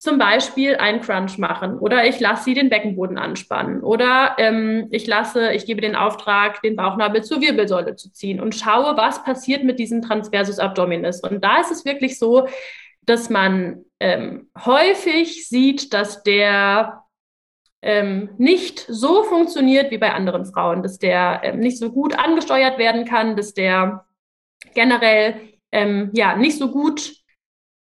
zum Beispiel einen Crunch machen oder ich lasse sie den Beckenboden anspannen oder ähm, ich lasse, ich gebe den Auftrag, den Bauchnabel zur Wirbelsäule zu ziehen und schaue, was passiert mit diesem Transversus Abdominis. Und da ist es wirklich so, dass man ähm, häufig sieht, dass der ähm, nicht so funktioniert wie bei anderen Frauen, dass der ähm, nicht so gut angesteuert werden kann, dass der generell ähm, ja nicht so gut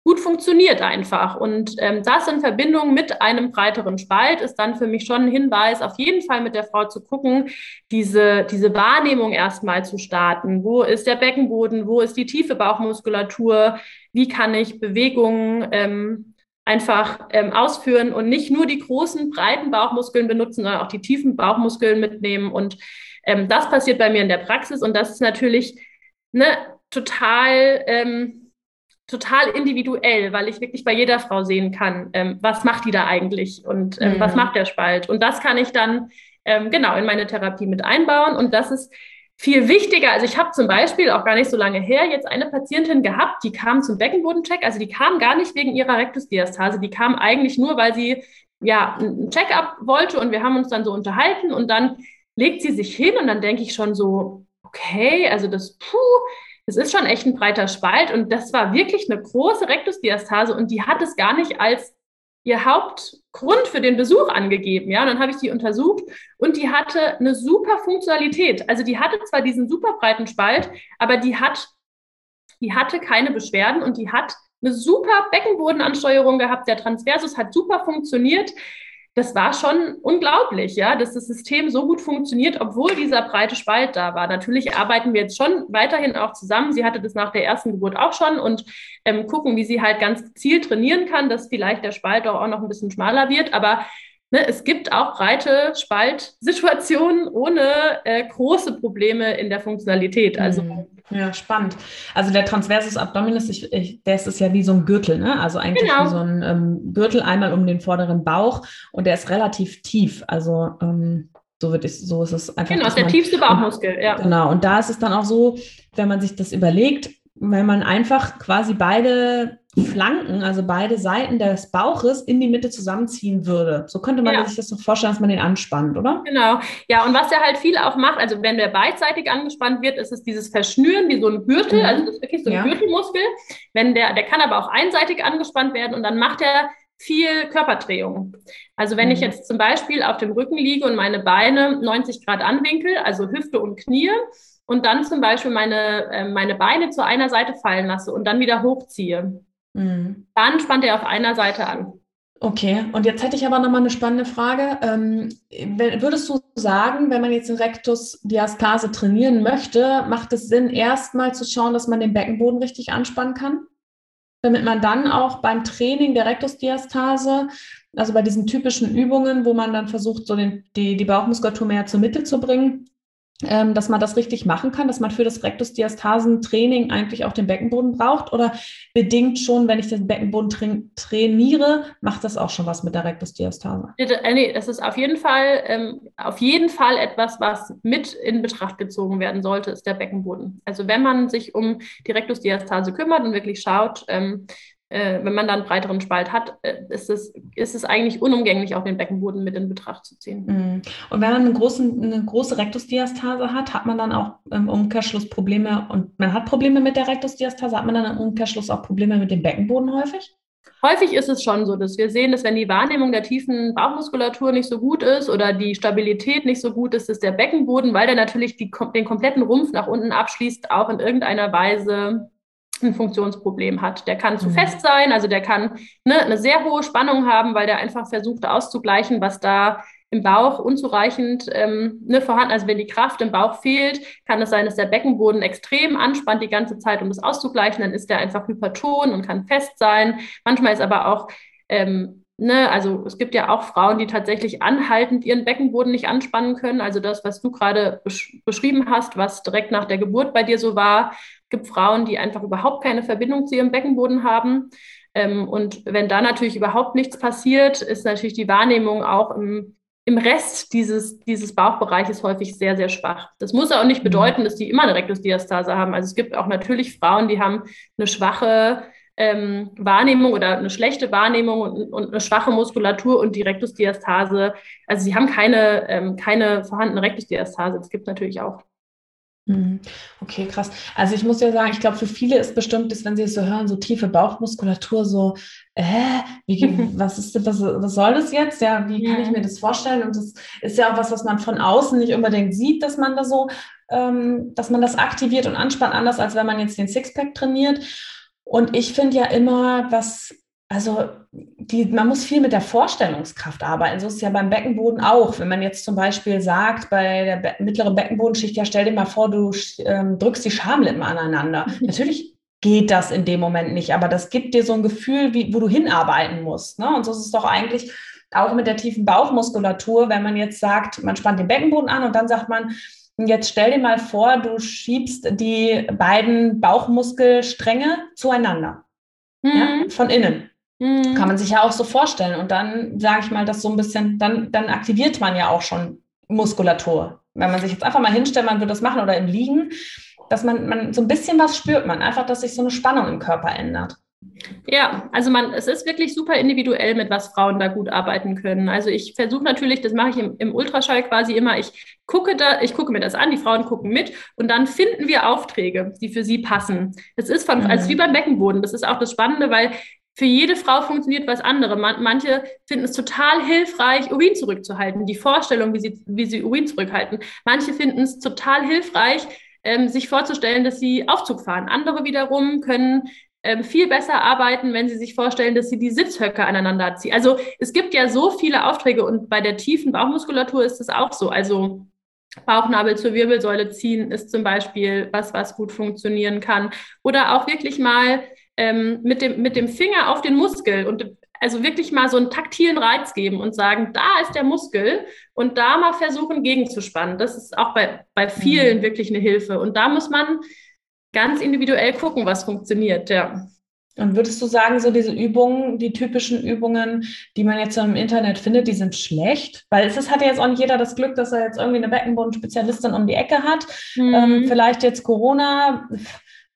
gut funktioniert einfach. Und ähm, das in Verbindung mit einem breiteren Spalt ist dann für mich schon ein Hinweis, auf jeden Fall mit der Frau zu gucken, diese, diese Wahrnehmung erstmal zu starten. Wo ist der Beckenboden? Wo ist die tiefe Bauchmuskulatur? Wie kann ich Bewegungen ähm, einfach ähm, ausführen und nicht nur die großen, breiten Bauchmuskeln benutzen, sondern auch die tiefen Bauchmuskeln mitnehmen. Und ähm, das passiert bei mir in der Praxis und das ist natürlich ne, total ähm, total individuell, weil ich wirklich bei jeder Frau sehen kann, ähm, was macht die da eigentlich und ähm, mhm. was macht der Spalt. Und das kann ich dann ähm, genau in meine Therapie mit einbauen. Und das ist viel wichtiger. Also ich habe zum Beispiel auch gar nicht so lange her jetzt eine Patientin gehabt, die kam zum Beckenbodencheck. Also die kam gar nicht wegen ihrer Rektusdiastase, die kam eigentlich nur, weil sie ja ein Check-up wollte und wir haben uns dann so unterhalten und dann legt sie sich hin und dann denke ich schon so, okay, also das, puh, es ist schon echt ein breiter Spalt und das war wirklich eine große Rektusdiastase und die hat es gar nicht als ihr Hauptgrund für den Besuch angegeben. Ja, und dann habe ich die untersucht und die hatte eine super Funktionalität. Also die hatte zwar diesen super breiten Spalt, aber die hat, die hatte keine Beschwerden und die hat eine super Beckenbodenansteuerung gehabt. Der Transversus hat super funktioniert das war schon unglaublich, ja, dass das System so gut funktioniert, obwohl dieser breite Spalt da war. Natürlich arbeiten wir jetzt schon weiterhin auch zusammen. Sie hatte das nach der ersten Geburt auch schon und ähm, gucken, wie sie halt ganz gezielt trainieren kann, dass vielleicht der Spalt auch noch ein bisschen schmaler wird. Aber ne, es gibt auch breite Spaltsituationen ohne äh, große Probleme in der Funktionalität. Also mhm. Ja, spannend. Also der Transversus Abdominis, ich, ich, der ist ja wie so ein Gürtel, ne? Also eigentlich genau. wie so ein ähm, Gürtel einmal um den vorderen Bauch und der ist relativ tief. Also ähm, so wird es, so ist es einfach. Genau, der man, tiefste Bauchmuskel, ja. Genau. Und da ist es dann auch so, wenn man sich das überlegt, wenn man einfach quasi beide Flanken, also beide Seiten des Bauches in die Mitte zusammenziehen würde. So könnte man ja. sich das so vorstellen, dass man den anspannt, oder? Genau. Ja, und was er halt viel auch macht, also wenn der beidseitig angespannt wird, ist es dieses Verschnüren wie so ein Gürtel, mhm. also das ist wirklich so ein ja. Gürtelmuskel. Wenn der, der kann aber auch einseitig angespannt werden und dann macht er viel Körperdrehung. Also wenn mhm. ich jetzt zum Beispiel auf dem Rücken liege und meine Beine 90 Grad anwinkel, also Hüfte und Knie, und dann zum Beispiel meine, äh, meine Beine zu einer Seite fallen lasse und dann wieder hochziehe, Mhm. Dann spannt er auf einer Seite an. Okay, und jetzt hätte ich aber nochmal eine spannende Frage. Ähm, würdest du sagen, wenn man jetzt eine Rektusdiastase trainieren möchte, macht es Sinn, erstmal zu schauen, dass man den Beckenboden richtig anspannen kann? Damit man dann auch beim Training der Rektusdiastase, also bei diesen typischen Übungen, wo man dann versucht, so den, die, die Bauchmuskulatur mehr zur Mitte zu bringen, ähm, dass man das richtig machen kann, dass man für das Rektusdiastasen-Training eigentlich auch den Beckenboden braucht oder bedingt schon, wenn ich den Beckenboden tra trainiere, macht das auch schon was mit der Rektusdiastase? Äh, nee, es ist auf jeden Fall, ähm, auf jeden Fall etwas, was mit in Betracht gezogen werden sollte, ist der Beckenboden. Also wenn man sich um die Rektusdiastase kümmert und wirklich schaut, ähm, äh, wenn man dann einen breiteren Spalt hat, äh, ist, es, ist es eigentlich unumgänglich, auch den Beckenboden mit in Betracht zu ziehen. Mhm. Und wenn man einen großen, eine große Rektusdiastase hat, hat man dann auch im Umkehrschluss Probleme und man hat Probleme mit der Rektusdiastase, hat man dann im Umkehrschluss auch Probleme mit dem Beckenboden häufig? Häufig ist es schon so, dass wir sehen, dass wenn die Wahrnehmung der tiefen Bauchmuskulatur nicht so gut ist oder die Stabilität nicht so gut ist, ist der Beckenboden, weil der natürlich die, den kompletten Rumpf nach unten abschließt, auch in irgendeiner Weise ein Funktionsproblem hat. Der kann zu mhm. fest sein, also der kann ne, eine sehr hohe Spannung haben, weil der einfach versucht auszugleichen, was da im Bauch unzureichend ähm, ne, vorhanden. Also wenn die Kraft im Bauch fehlt, kann es sein, dass der Beckenboden extrem anspannt die ganze Zeit, um das auszugleichen. Dann ist der einfach hyperton und kann fest sein. Manchmal ist aber auch ähm, Ne, also es gibt ja auch Frauen, die tatsächlich anhaltend ihren Beckenboden nicht anspannen können. Also das, was du gerade besch beschrieben hast, was direkt nach der Geburt bei dir so war, gibt Frauen, die einfach überhaupt keine Verbindung zu ihrem Beckenboden haben. Ähm, und wenn da natürlich überhaupt nichts passiert, ist natürlich die Wahrnehmung auch im, im Rest dieses, dieses Bauchbereiches häufig sehr, sehr schwach. Das muss auch nicht mhm. bedeuten, dass die immer eine Rektusdiastase haben. Also es gibt auch natürlich Frauen, die haben eine schwache ähm, Wahrnehmung oder eine schlechte Wahrnehmung und, und, eine schwache Muskulatur und die Rektusdiastase. Also sie haben keine, ähm, keine vorhandene Rektusdiastase. Das gibt es natürlich auch. Mhm. Okay, krass. Also ich muss ja sagen, ich glaube, für viele ist bestimmt, dass, wenn sie es so hören, so tiefe Bauchmuskulatur, so, äh, wie, (laughs) was ist was, was soll das jetzt? Ja, wie kann ich mir das vorstellen? Und das ist ja auch was, was man von außen nicht unbedingt sieht, dass man da so, ähm, dass man das aktiviert und anspannt, anders als wenn man jetzt den Sixpack trainiert. Und ich finde ja immer, was also die, man muss viel mit der Vorstellungskraft arbeiten. So ist es ja beim Beckenboden auch. Wenn man jetzt zum Beispiel sagt, bei der Be mittleren Beckenbodenschicht, ja, stell dir mal vor, du ähm, drückst die Schamlippen aneinander. (laughs) Natürlich geht das in dem Moment nicht, aber das gibt dir so ein Gefühl, wie, wo du hinarbeiten musst. Ne? Und so ist es doch eigentlich auch mit der tiefen Bauchmuskulatur, wenn man jetzt sagt, man spannt den Beckenboden an und dann sagt man, jetzt stell dir mal vor, du schiebst die beiden Bauchmuskelstränge zueinander. Mhm. Ja, von innen. Mhm. Kann man sich ja auch so vorstellen. Und dann sage ich mal, das so ein bisschen, dann, dann aktiviert man ja auch schon Muskulatur. Wenn man sich jetzt einfach mal hinstellt, man würde das machen oder im Liegen, dass man, man so ein bisschen was spürt man, einfach, dass sich so eine Spannung im Körper ändert. Ja, also man, es ist wirklich super individuell, mit was Frauen da gut arbeiten können. Also ich versuche natürlich, das mache ich im, im, Ultraschall quasi immer, ich gucke da, ich gucke mir das an, die Frauen gucken mit und dann finden wir Aufträge, die für sie passen. Das ist von, mhm. als wie beim Beckenboden. Das ist auch das Spannende, weil für jede Frau funktioniert was anderes. manche finden es total hilfreich, Urin zurückzuhalten, die Vorstellung, wie sie, wie sie Urin zurückhalten. Manche finden es total hilfreich, ähm, sich vorzustellen, dass sie Aufzug fahren. Andere wiederum können ähm, viel besser arbeiten, wenn sie sich vorstellen, dass sie die Sitzhöcke aneinander ziehen. Also es gibt ja so viele Aufträge und bei der tiefen Bauchmuskulatur ist es auch so. Also Bauchnabel zur Wirbelsäule ziehen ist zum Beispiel was, was gut funktionieren kann. Oder auch wirklich mal ähm, mit, dem, mit dem Finger auf den Muskel und also wirklich mal so einen taktilen Reiz geben und sagen, da ist der Muskel und da mal versuchen gegenzuspannen. Das ist auch bei, bei vielen mhm. wirklich eine Hilfe. Und da muss man ganz individuell gucken, was funktioniert, ja. Und würdest du sagen, so diese Übungen, die typischen Übungen, die man jetzt so im Internet findet, die sind schlecht? Weil es ist, hat ja jetzt auch nicht jeder das Glück, dass er jetzt irgendwie eine Beckenbodenspezialistin um die Ecke hat. Mhm. Ähm, vielleicht jetzt Corona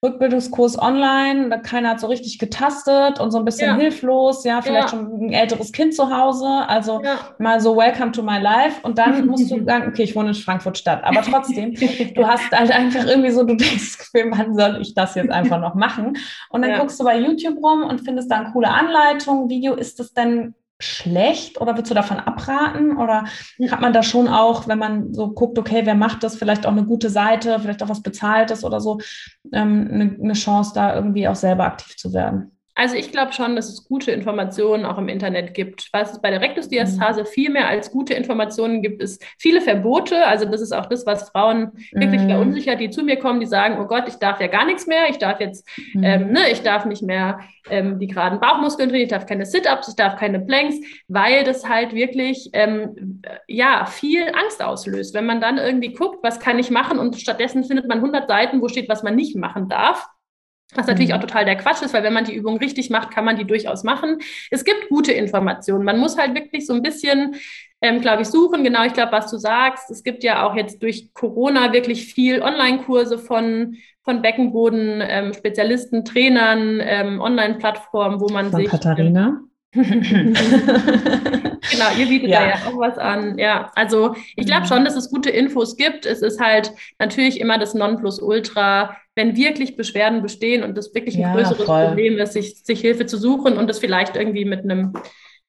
Rückbildungskurs online, keiner hat so richtig getastet und so ein bisschen ja. hilflos, ja, vielleicht ja. schon ein älteres Kind zu Hause, also ja. mal so Welcome to my life und dann (laughs) musst du sagen, okay, ich wohne in Frankfurt Stadt, aber trotzdem, du hast halt einfach irgendwie so, du denkst, Gefühl, wann soll ich das jetzt einfach noch machen? Und dann guckst du bei YouTube rum und findest da eine coole Anleitung, Video, ist das denn schlecht oder würdest du davon abraten? Oder hat man da schon auch, wenn man so guckt, okay, wer macht das, vielleicht auch eine gute Seite, vielleicht auch was Bezahltes oder so, ähm, eine, eine Chance, da irgendwie auch selber aktiv zu werden? Also ich glaube schon, dass es gute Informationen auch im Internet gibt. Was es bei der Rektusdiastase mhm. viel mehr als gute Informationen gibt, ist viele Verbote. Also das ist auch das, was Frauen wirklich mhm. verunsichert, die zu mir kommen, die sagen, oh Gott, ich darf ja gar nichts mehr, ich darf jetzt, mhm. ähm, ne, ich darf nicht mehr ähm, die geraden Bauchmuskeln trainieren, ich darf keine Sit-Ups, ich darf keine Planks, weil das halt wirklich ähm, ja viel Angst auslöst. Wenn man dann irgendwie guckt, was kann ich machen und stattdessen findet man 100 Seiten, wo steht, was man nicht machen darf. Was natürlich mhm. auch total der Quatsch ist, weil wenn man die Übung richtig macht, kann man die durchaus machen. Es gibt gute Informationen. Man muss halt wirklich so ein bisschen, ähm, glaube ich, suchen. Genau, ich glaube, was du sagst. Es gibt ja auch jetzt durch Corona wirklich viel Online-Kurse von, von Beckenboden-Spezialisten, ähm, Trainern, ähm, Online-Plattformen, wo man von sich. Katharina. (laughs) (laughs) genau, ihr bietet ja. da ja auch was an. Ja, also ich glaube mhm. schon, dass es gute Infos gibt. Es ist halt natürlich immer das Nonplusultra, wenn wirklich Beschwerden bestehen und das wirklich ein ja, größeres voll. Problem ist, sich, sich Hilfe zu suchen und das vielleicht irgendwie mit einem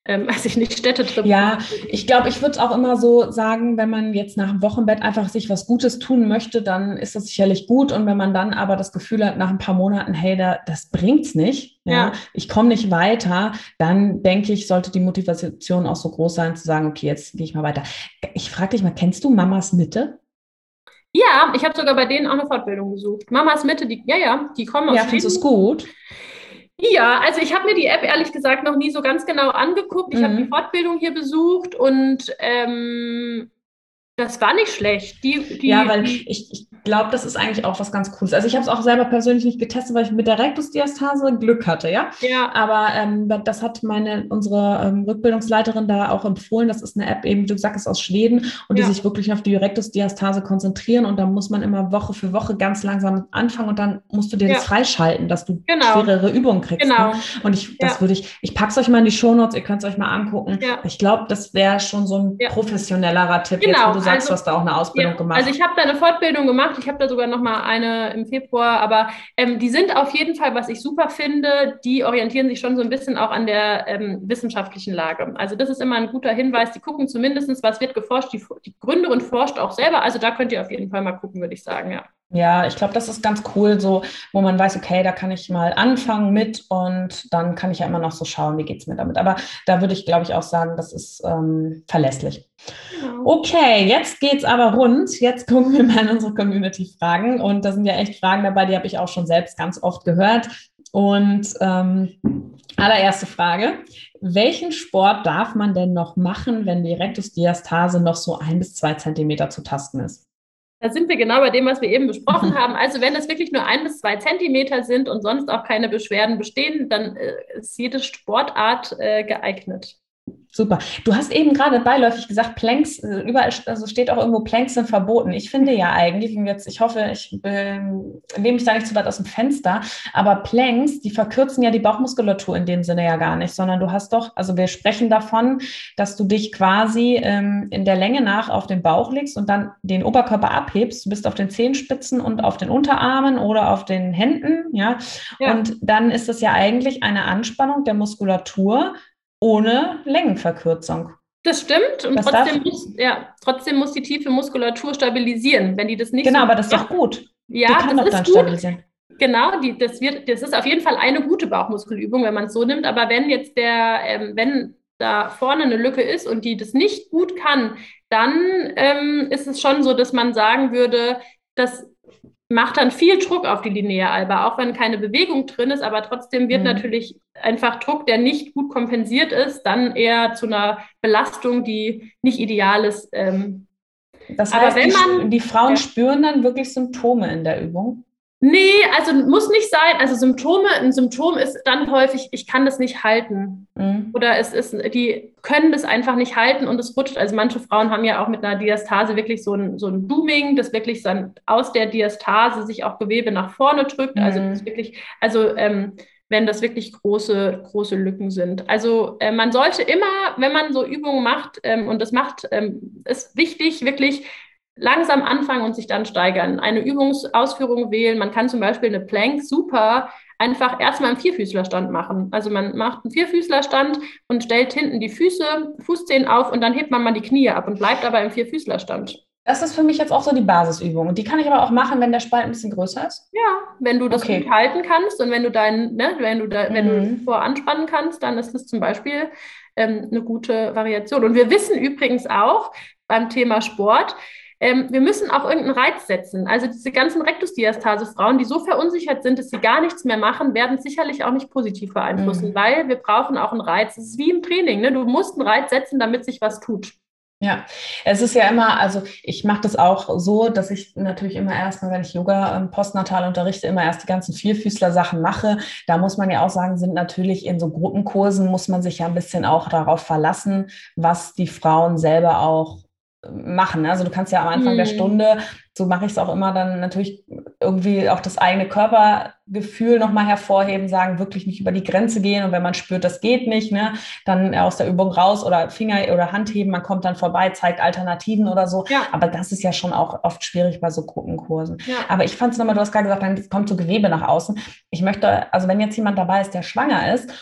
ähm, (laughs) weiß ich nicht, Städtetrip. Ja, ich glaube, ich würde es auch immer so sagen, wenn man jetzt nach dem Wochenbett einfach sich was Gutes tun möchte, dann ist das sicherlich gut. Und wenn man dann aber das Gefühl hat, nach ein paar Monaten, hey, da, das bringt's nicht, ja, ja. ich komme nicht weiter, dann denke ich, sollte die Motivation auch so groß sein, zu sagen, okay, jetzt gehe ich mal weiter. Ich frage dich mal, kennst du Mamas Mitte? Ja, ich habe sogar bei denen auch eine Fortbildung gesucht. Mamas Mitte, die, ja, ja, die kommen aus Ja, findest du es gut? Ja, also ich habe mir die App ehrlich gesagt noch nie so ganz genau angeguckt. Ich mhm. habe die Fortbildung hier besucht und ähm, Das war nicht schlecht. Die, die, ja, weil ich, ich glaube, das ist eigentlich auch was ganz Cooles. Also ich habe es auch selber persönlich nicht getestet, weil ich mit der Rektusdiastase Glück hatte, ja. Ja. Aber ähm, das hat meine unsere ähm, Rückbildungsleiterin da auch empfohlen. Das ist eine App, eben, du sagst es aus Schweden, und ja. die sich wirklich auf die Rektusdiastase konzentrieren. Und da muss man immer Woche für Woche ganz langsam anfangen und dann musst du dir ja. das freischalten, dass du genau. schwerere Übungen kriegst. Ne? Genau. Ne? Und ich, das würde ich, ich packe es euch mal in die Shownotes, ihr könnt es euch mal angucken. Ich glaube, das wäre schon so ein professionellerer Tipp, genau. jetzt, sagst, also, du hast da auch eine Ausbildung gemacht. Also ich habe da eine Fortbildung gemacht. Ich habe da sogar noch mal eine im Februar. Aber ähm, die sind auf jeden Fall, was ich super finde, die orientieren sich schon so ein bisschen auch an der ähm, wissenschaftlichen Lage. Also das ist immer ein guter Hinweis. Die gucken zumindest, was wird geforscht. Die, die Gründerin forscht auch selber. Also da könnt ihr auf jeden Fall mal gucken, würde ich sagen, ja. Ja, ich glaube, das ist ganz cool, so, wo man weiß, okay, da kann ich mal anfangen mit und dann kann ich ja immer noch so schauen, wie geht es mir damit. Aber da würde ich, glaube ich, auch sagen, das ist ähm, verlässlich. Genau. Okay, jetzt geht es aber rund. Jetzt gucken wir mal in unsere Community-Fragen und da sind ja echt Fragen dabei, die habe ich auch schon selbst ganz oft gehört. Und ähm, allererste Frage: Welchen Sport darf man denn noch machen, wenn die Rektusdiastase noch so ein bis zwei Zentimeter zu tasten ist? Da sind wir genau bei dem, was wir eben besprochen (laughs) haben. Also wenn es wirklich nur ein bis zwei Zentimeter sind und sonst auch keine Beschwerden bestehen, dann äh, ist jede Sportart äh, geeignet. Super. Du hast eben gerade beiläufig gesagt, Planks, äh, überall also steht auch irgendwo, Planks sind verboten. Ich finde ja eigentlich, jetzt, ich hoffe, ich äh, nehme mich da nicht zu weit aus dem Fenster, aber Planks, die verkürzen ja die Bauchmuskulatur in dem Sinne ja gar nicht, sondern du hast doch, also wir sprechen davon, dass du dich quasi ähm, in der Länge nach auf den Bauch legst und dann den Oberkörper abhebst. Du bist auf den Zehenspitzen und auf den Unterarmen oder auf den Händen, ja. ja. Und dann ist es ja eigentlich eine Anspannung der Muskulatur, ohne Längenverkürzung. Das stimmt. Und das trotzdem muss, ja, trotzdem muss die tiefe Muskulatur stabilisieren. Wenn die das nicht Genau, so aber das ist doch gut. Ja, die kann das doch dann gut. stabilisieren. Genau, die, das, wird, das ist auf jeden Fall eine gute Bauchmuskelübung, wenn man es so nimmt. Aber wenn jetzt der, ähm, wenn da vorne eine Lücke ist und die das nicht gut kann, dann ähm, ist es schon so, dass man sagen würde, dass macht dann viel Druck auf die Linearalba, auch wenn keine Bewegung drin ist, aber trotzdem wird mhm. natürlich einfach Druck, der nicht gut kompensiert ist, dann eher zu einer Belastung, die nicht ideal ist. Ähm. Das heißt, aber wenn man, die, die Frauen ja. spüren dann wirklich Symptome in der Übung? Nee, also muss nicht sein. Also Symptome, ein Symptom ist dann häufig, ich kann das nicht halten. Mhm. Oder es ist, die können das einfach nicht halten und es rutscht. Also manche Frauen haben ja auch mit einer Diastase wirklich so ein, so ein Booming, das wirklich dann aus der Diastase sich auch Gewebe nach vorne drückt. Also mhm. Wirklich, also ähm, wenn das wirklich große, große Lücken sind. Also äh, man sollte immer, wenn man so Übungen macht, ähm, und das macht, ähm, ist wichtig, wirklich langsam anfangen und sich dann steigern. Eine Übungsausführung wählen. Man kann zum Beispiel eine Plank super einfach erstmal im Vierfüßlerstand machen. Also man macht einen Vierfüßlerstand und stellt hinten die Füße, Fußzehen auf und dann hebt man mal die Knie ab und bleibt aber im Vierfüßlerstand. Das ist für mich jetzt auch so die Basisübung. Und die kann ich aber auch machen, wenn der Spalt ein bisschen größer ist. Ja, wenn du das okay. gut halten kannst und wenn du deinen, ne, wenn du da, mhm. wenn du mhm. voranspannen kannst, dann ist das zum Beispiel ähm, eine gute Variation. Und wir wissen übrigens auch beim Thema Sport, ähm, wir müssen auch irgendeinen Reiz setzen. Also diese ganzen Rektusdiastase-Frauen, die so verunsichert sind, dass sie gar nichts mehr machen, werden sicherlich auch nicht positiv beeinflussen, mhm. weil wir brauchen auch einen Reiz. Es ist wie im Training, ne? du musst einen Reiz setzen, damit sich was tut. Ja, es ist ja immer, also ich mache das auch so, dass ich natürlich immer erstmal, wenn ich Yoga ähm, postnatal unterrichte, immer erst die ganzen Vierfüßler-Sachen mache. Da muss man ja auch sagen, sind natürlich in so Gruppenkursen, muss man sich ja ein bisschen auch darauf verlassen, was die Frauen selber auch machen. Ne? Also du kannst ja am Anfang mhm. der Stunde, so mache ich es auch immer, dann natürlich irgendwie auch das eigene Körpergefühl nochmal hervorheben, sagen, wirklich nicht über die Grenze gehen und wenn man spürt, das geht nicht, ne, dann aus der Übung raus oder Finger oder Hand heben, man kommt dann vorbei, zeigt Alternativen oder so. Ja. Aber das ist ja schon auch oft schwierig bei so Gruppenkursen. Ja. Aber ich fand es nochmal, du hast gerade gesagt, dann kommt so Gewebe nach außen. Ich möchte, also wenn jetzt jemand dabei ist, der schwanger ist,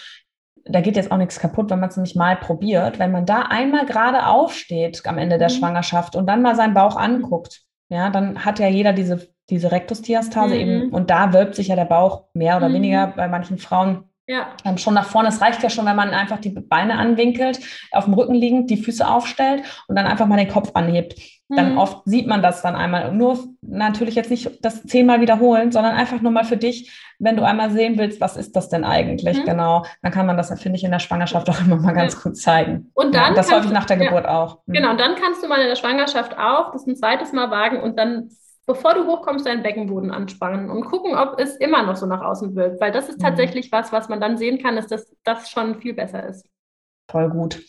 da geht jetzt auch nichts kaputt, wenn man es nämlich mal probiert. Wenn man da einmal gerade aufsteht am Ende der mhm. Schwangerschaft und dann mal seinen Bauch anguckt, ja, dann hat ja jeder diese, diese Rektusdiastase mhm. eben und da wölbt sich ja der Bauch mehr oder mhm. weniger bei manchen Frauen Ja. Ähm, schon nach vorne. Es reicht ja schon, wenn man einfach die Beine anwinkelt, auf dem Rücken liegend, die Füße aufstellt und dann einfach mal den Kopf anhebt. Dann mhm. oft sieht man das dann einmal. Nur natürlich jetzt nicht das zehnmal wiederholen, sondern einfach nur mal für dich, wenn du einmal sehen willst, was ist das denn eigentlich mhm. genau, dann kann man das, finde ich, in der Schwangerschaft auch immer mal ganz gut zeigen. Und dann ja, das häufig nach der ja, Geburt auch. Mhm. Genau, und dann kannst du mal in der Schwangerschaft auch das ein zweites Mal wagen und dann bevor du hochkommst, deinen Beckenboden anspannen und gucken, ob es immer noch so nach außen wirkt. Weil das ist mhm. tatsächlich was, was man dann sehen kann, ist, dass das schon viel besser ist. Voll gut.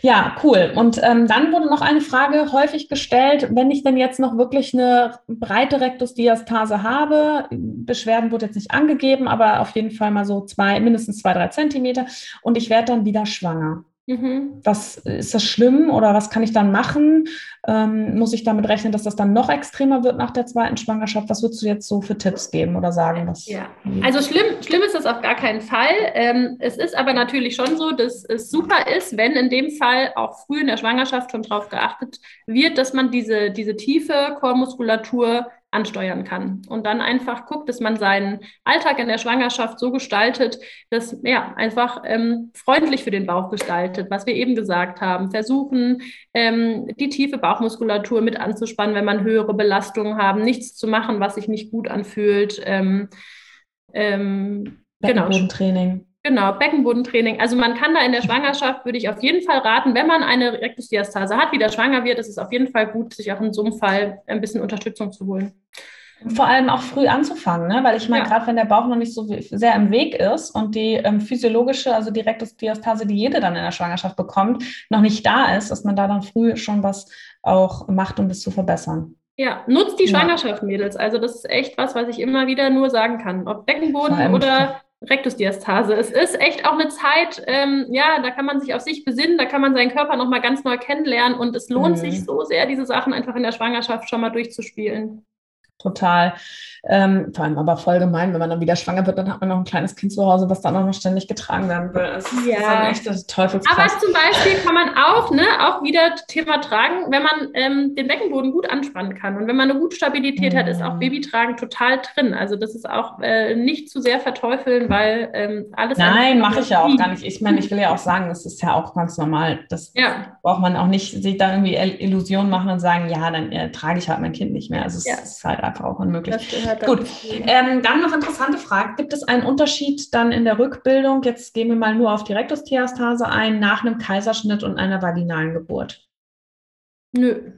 Ja, cool. Und ähm, dann wurde noch eine Frage häufig gestellt, wenn ich denn jetzt noch wirklich eine breite Rektusdiastase habe, Beschwerden wurde jetzt nicht angegeben, aber auf jeden Fall mal so zwei, mindestens zwei, drei Zentimeter und ich werde dann wieder schwanger. Mhm. Was ist das schlimm oder was kann ich dann machen? Ähm, muss ich damit rechnen, dass das dann noch extremer wird nach der zweiten Schwangerschaft? Was würdest du jetzt so für Tipps geben oder sagen? Was ja, also schlimm, schlimm ist das auf gar keinen Fall. Ähm, es ist aber natürlich schon so, dass es super ist, wenn in dem Fall auch früh in der Schwangerschaft schon darauf geachtet wird, dass man diese, diese tiefe Chormuskulatur ansteuern kann. Und dann einfach guckt, dass man seinen Alltag in der Schwangerschaft so gestaltet, dass ja einfach ähm, freundlich für den Bauch gestaltet, was wir eben gesagt haben. Versuchen, ähm, die tiefe Bauchmuskulatur mit anzuspannen, wenn man höhere Belastungen haben, nichts zu machen, was sich nicht gut anfühlt. Ähm, ähm, genau. Training. Genau, Beckenbodentraining. Also man kann da in der Schwangerschaft, würde ich auf jeden Fall raten, wenn man eine Rektusdiastase hat, wieder schwanger wird, ist es auf jeden Fall gut, sich auch in so einem Fall ein bisschen Unterstützung zu holen. Vor allem auch früh anzufangen, ne? weil ich meine, ja. gerade wenn der Bauch noch nicht so sehr im Weg ist und die ähm, physiologische, also die Rektusdiastase, die jede dann in der Schwangerschaft bekommt, noch nicht da ist, dass man da dann früh schon was auch macht, um das zu verbessern. Ja, nutzt die Schwangerschaft, Mädels. Also das ist echt was, was ich immer wieder nur sagen kann. Ob Beckenboden oder Rektusdiastase. Es ist echt auch eine Zeit, ähm, ja, da kann man sich auf sich besinnen, da kann man seinen Körper nochmal ganz neu kennenlernen und es lohnt mhm. sich so sehr, diese Sachen einfach in der Schwangerschaft schon mal durchzuspielen total. Ähm, vor allem aber voll gemein, wenn man dann wieder schwanger wird, dann hat man noch ein kleines Kind zu Hause, was dann auch noch ständig getragen werden will. Das ja. ist echt Teufelskreis. Aber zum Beispiel kann man auch, ne, auch wieder Thema tragen, wenn man ähm, den Beckenboden gut anspannen kann. Und wenn man eine gute Stabilität mhm. hat, ist auch mhm. Babytragen total drin. Also das ist auch äh, nicht zu sehr verteufeln, weil ähm, alles. Nein, mache ich ja auch gar nicht. Ich meine, ich will ja auch sagen, das ist ja auch ganz normal. Das ja. braucht man auch nicht sich da irgendwie Illusionen machen und sagen, ja, dann äh, trage ich halt mein Kind nicht mehr. Also es ja. ist halt einfach auch unmöglich. Gut, ähm, dann noch interessante Frage. Gibt es einen Unterschied dann in der Rückbildung? Jetzt gehen wir mal nur auf die Rektusdiastase ein, nach einem Kaiserschnitt und einer vaginalen Geburt. Nö.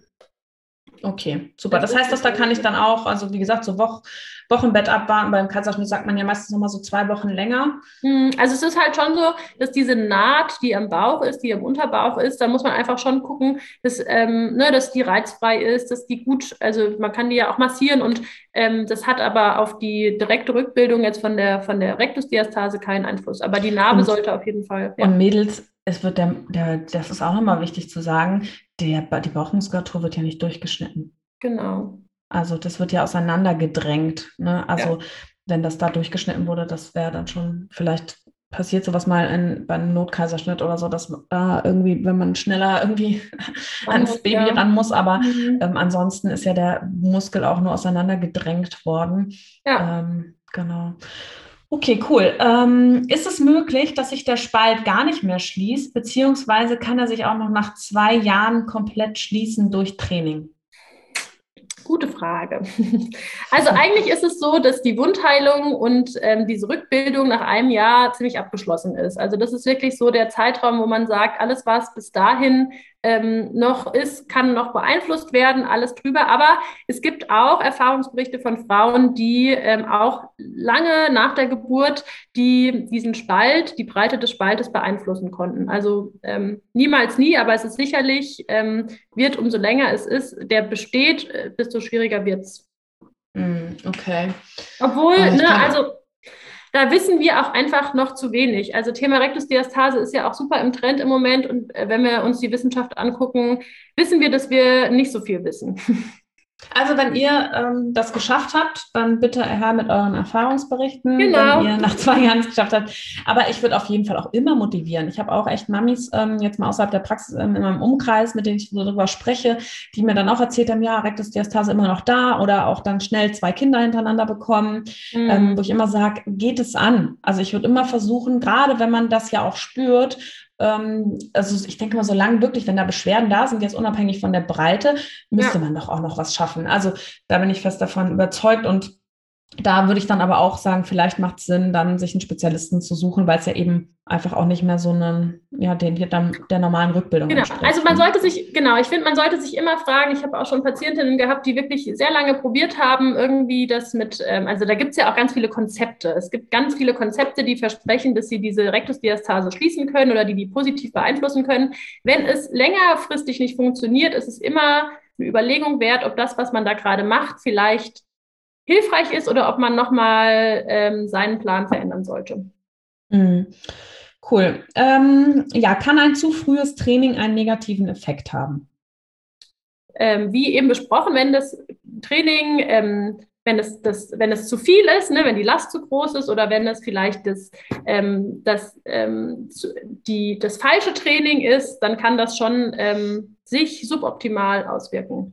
Okay, super. Das heißt, dass da kann ich dann auch, also wie gesagt, so Woche, Wochenbett abwarten. Beim Kaiserschnitt sagt man ja meistens nochmal so zwei Wochen länger. Hm, also es ist halt schon so, dass diese Naht, die am Bauch ist, die am Unterbauch ist, da muss man einfach schon gucken, dass, ähm, ne, dass die reizfrei ist, dass die gut, also man kann die ja auch massieren und ähm, das hat aber auf die direkte Rückbildung jetzt von der, von der Rektusdiastase keinen Einfluss. Aber die Narbe und, sollte auf jeden Fall. Ja. Und Mädels, es wird der, der, das ist auch nochmal wichtig zu sagen, der, die Bauchmuskulatur wird ja nicht durchgeschnitten. Genau. Also das wird ja auseinandergedrängt. Ne? Also ja. wenn das da durchgeschnitten wurde, das wäre dann schon vielleicht passiert sowas mal in, bei einem Notkaiserschnitt oder so, dass da irgendwie, wenn man schneller irgendwie (laughs) ans muss, Baby ja. ran muss, aber mhm. ähm, ansonsten ist ja der Muskel auch nur auseinandergedrängt worden. Ja. Ähm, genau. Okay, cool. Ähm, ist es möglich, dass sich der Spalt gar nicht mehr schließt, beziehungsweise kann er sich auch noch nach zwei Jahren komplett schließen durch Training? Gute Frage. (laughs) Also eigentlich ist es so, dass die Wundheilung und ähm, diese Rückbildung nach einem Jahr ziemlich abgeschlossen ist. Also das ist wirklich so der Zeitraum, wo man sagt, alles, was bis dahin ähm, noch ist, kann noch beeinflusst werden, alles drüber. Aber es gibt auch Erfahrungsberichte von Frauen, die ähm, auch lange nach der Geburt die diesen Spalt, die Breite des Spaltes beeinflussen konnten. Also ähm, niemals nie, aber es ist sicherlich, ähm, wird umso länger es ist, der besteht, äh, desto schwieriger wird es. Hm, okay. Obwohl, ne, also da wissen wir auch einfach noch zu wenig. Also Thema Rektusdiastase ist ja auch super im Trend im Moment und äh, wenn wir uns die Wissenschaft angucken, wissen wir, dass wir nicht so viel wissen. (laughs) Also wenn ihr ähm, das geschafft habt, dann bitte her mit euren Erfahrungsberichten, genau. wenn ihr nach zwei (laughs) Jahren es geschafft habt. Aber ich würde auf jeden Fall auch immer motivieren. Ich habe auch echt Mamis ähm, jetzt mal außerhalb der Praxis ähm, in meinem Umkreis, mit denen ich so darüber spreche, die mir dann auch erzählt haben, ja, Rektusdiastase immer noch da oder auch dann schnell zwei Kinder hintereinander bekommen, mhm. ähm, wo ich immer sage, geht es an. Also ich würde immer versuchen, gerade wenn man das ja auch spürt, also ich denke mal, solange wirklich, wenn da Beschwerden da sind, jetzt unabhängig von der Breite, müsste ja. man doch auch noch was schaffen. Also da bin ich fest davon überzeugt und da würde ich dann aber auch sagen, vielleicht macht es Sinn, dann sich einen Spezialisten zu suchen, weil es ja eben einfach auch nicht mehr so einen, ja, den hier dann der normalen Rückbildung Genau, entspricht. also man sollte sich, genau, ich finde, man sollte sich immer fragen, ich habe auch schon Patientinnen gehabt, die wirklich sehr lange probiert haben, irgendwie das mit, ähm, also da gibt es ja auch ganz viele Konzepte. Es gibt ganz viele Konzepte, die versprechen, dass sie diese Rektusdiastase schließen können oder die die positiv beeinflussen können. Wenn es längerfristig nicht funktioniert, ist es immer eine Überlegung wert, ob das, was man da gerade macht, vielleicht hilfreich ist oder ob man nochmal ähm, seinen Plan verändern sollte. Mhm. Cool. Ähm, ja, kann ein zu frühes Training einen negativen Effekt haben? Ähm, wie eben besprochen, wenn das Training, ähm, wenn, es, das, wenn es zu viel ist, ne, wenn die Last zu groß ist oder wenn es vielleicht das, ähm, das, ähm, die, das falsche Training ist, dann kann das schon ähm, sich suboptimal auswirken.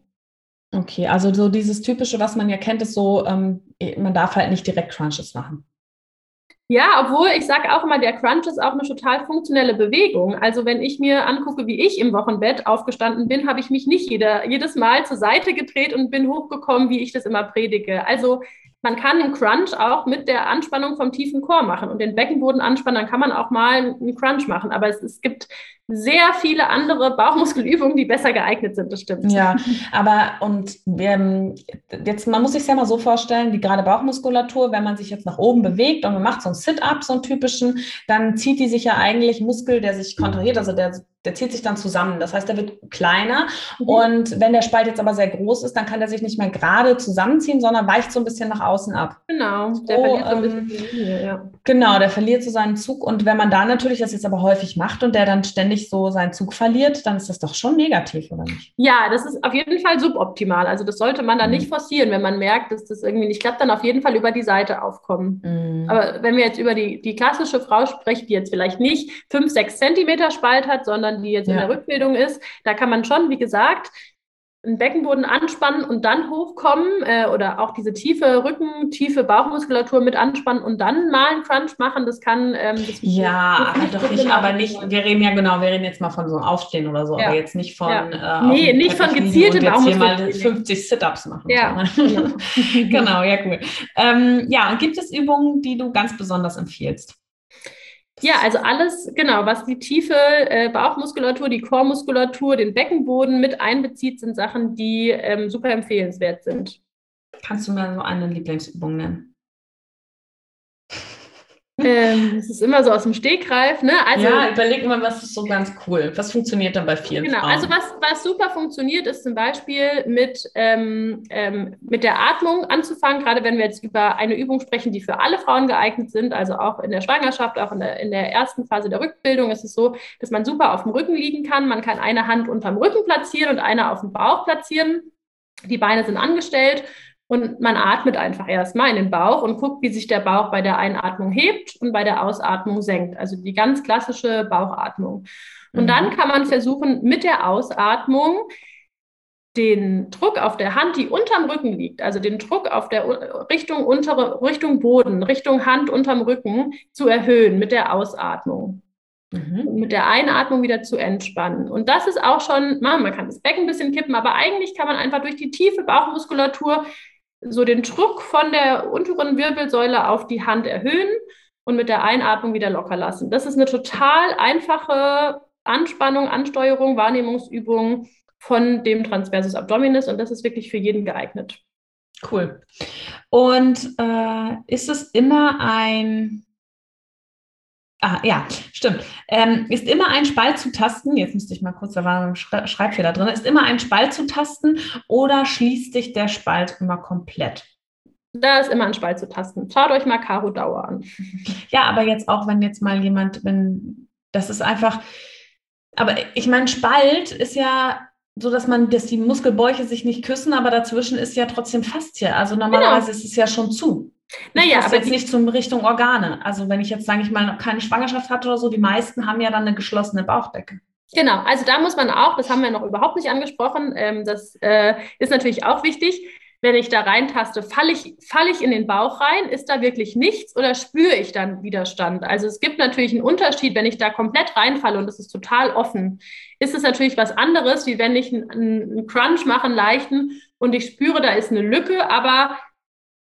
Okay, also so dieses typische, was man ja kennt, ist so, ähm, man darf halt nicht direkt Crunches machen. Ja, obwohl ich sage auch immer, der Crunch ist auch eine total funktionelle Bewegung. Also wenn ich mir angucke, wie ich im Wochenbett aufgestanden bin, habe ich mich nicht jeder, jedes Mal zur Seite gedreht und bin hochgekommen, wie ich das immer predige. Also man kann einen Crunch auch mit der Anspannung vom tiefen Chor machen und den Beckenboden anspannen, dann kann man auch mal einen Crunch machen. Aber es, es gibt sehr viele andere Bauchmuskelübungen, die besser geeignet sind, das stimmt. Ja, aber und wir, jetzt, man muss sich ja mal so vorstellen, die gerade Bauchmuskulatur, wenn man sich jetzt nach oben bewegt und man macht so einen Sit-Up, so einen typischen, dann zieht die sich ja eigentlich Muskel, der sich kontrahiert, also der der zieht sich dann zusammen. Das heißt, der wird kleiner. Mhm. Und wenn der Spalt jetzt aber sehr groß ist, dann kann der sich nicht mehr gerade zusammenziehen, sondern weicht so ein bisschen nach außen ab. Genau, der so, verliert so ein bisschen ähm, Linie, ja. Genau, der verliert so seinen Zug. Und wenn man da natürlich das jetzt aber häufig macht und der dann ständig ständig so seinen Zug verliert, dann ist das doch schon negativ, oder nicht? Ja, das ist auf jeden Fall suboptimal. Also das sollte man dann mhm. nicht forcieren, wenn man merkt, dass das irgendwie nicht klappt, dann auf jeden Fall über die Seite aufkommen. Mhm. Aber wenn wir jetzt über die, die klassische Frau sprechen, die jetzt vielleicht nicht fünf, sechs Zentimeter Spalt hat, sondern die jetzt ja. in der Rückbildung ist, da kann man schon, wie gesagt, den Beckenboden anspannen und dann hochkommen äh, oder auch diese tiefe Rücken, tiefe Bauchmuskulatur mit anspannen und dann mal einen Crunch machen. Das kann. Ähm, das ja, aber doch nicht, aber nicht. Wir reden ja genau, wir reden jetzt mal von so einem Aufstehen oder so, ja. aber jetzt nicht von. Ja. Äh, nee, nicht von gezielten Bauchmuskulatur. mal 50 Sit-Ups machen. Ja. Genau. (laughs) genau, ja, cool. Ähm, ja, und gibt es Übungen, die du ganz besonders empfiehlst? Ja, also alles, genau, was die tiefe äh, Bauchmuskulatur, die Chormuskulatur, den Beckenboden mit einbezieht, sind Sachen, die ähm, super empfehlenswert sind. Kannst du mir so eine Lieblingsübung nennen? Ähm, es ist immer so aus dem Stegreif, ne? Also, ja, überleg mal, was ist so ganz cool. Was funktioniert dann bei vielen Genau, Frauen? also was, was super funktioniert, ist zum Beispiel mit, ähm, ähm, mit der Atmung anzufangen, gerade wenn wir jetzt über eine Übung sprechen, die für alle Frauen geeignet sind, also auch in der Schwangerschaft, auch in der, in der ersten Phase der Rückbildung ist es so, dass man super auf dem Rücken liegen kann. Man kann eine Hand unterm Rücken platzieren und eine auf dem Bauch platzieren. Die Beine sind angestellt und man atmet einfach erstmal in den Bauch und guckt, wie sich der Bauch bei der Einatmung hebt und bei der Ausatmung senkt. Also die ganz klassische Bauchatmung. Und mhm. dann kann man versuchen, mit der Ausatmung den Druck auf der Hand, die unterm Rücken liegt, also den Druck auf der Richtung untere, Richtung Boden, Richtung Hand unterm Rücken zu erhöhen mit der Ausatmung. Mhm. Mit der Einatmung wieder zu entspannen. Und das ist auch schon, man kann das Becken ein bisschen kippen, aber eigentlich kann man einfach durch die tiefe Bauchmuskulatur so den Druck von der unteren Wirbelsäule auf die Hand erhöhen und mit der Einatmung wieder locker lassen. Das ist eine total einfache Anspannung, Ansteuerung, Wahrnehmungsübung von dem Transversus Abdominis und das ist wirklich für jeden geeignet. Cool. Und äh, ist es immer ein Ah, ja, stimmt. Ähm, ist immer ein Spalt zu tasten, jetzt müsste ich mal kurz, da war ein Schreibfehler drin, ist immer ein Spalt zu tasten oder schließt sich der Spalt immer komplett? Da ist immer ein Spalt zu tasten. Schaut euch mal Karo Dauer an. (laughs) Ja, aber jetzt auch, wenn jetzt mal jemand, wenn, das ist einfach, aber ich meine, Spalt ist ja so dass man, dass die Muskelbäuche sich nicht küssen, aber dazwischen ist ja trotzdem Faszie. Also normalerweise genau. ist es ja schon zu. Naja, aber jetzt nicht zum Richtung Organe. Also wenn ich jetzt, sage ich mal, noch keine Schwangerschaft hatte oder so, die meisten haben ja dann eine geschlossene Bauchdecke. Genau, also da muss man auch, das haben wir noch überhaupt nicht angesprochen, ähm, das äh, ist natürlich auch wichtig, wenn ich da reintaste, falle ich, fall ich in den Bauch rein? Ist da wirklich nichts oder spüre ich dann Widerstand? Also es gibt natürlich einen Unterschied, wenn ich da komplett reinfalle und es ist total offen, ist es natürlich was anderes, wie wenn ich einen, einen Crunch mache, einen leichten und ich spüre, da ist eine Lücke, aber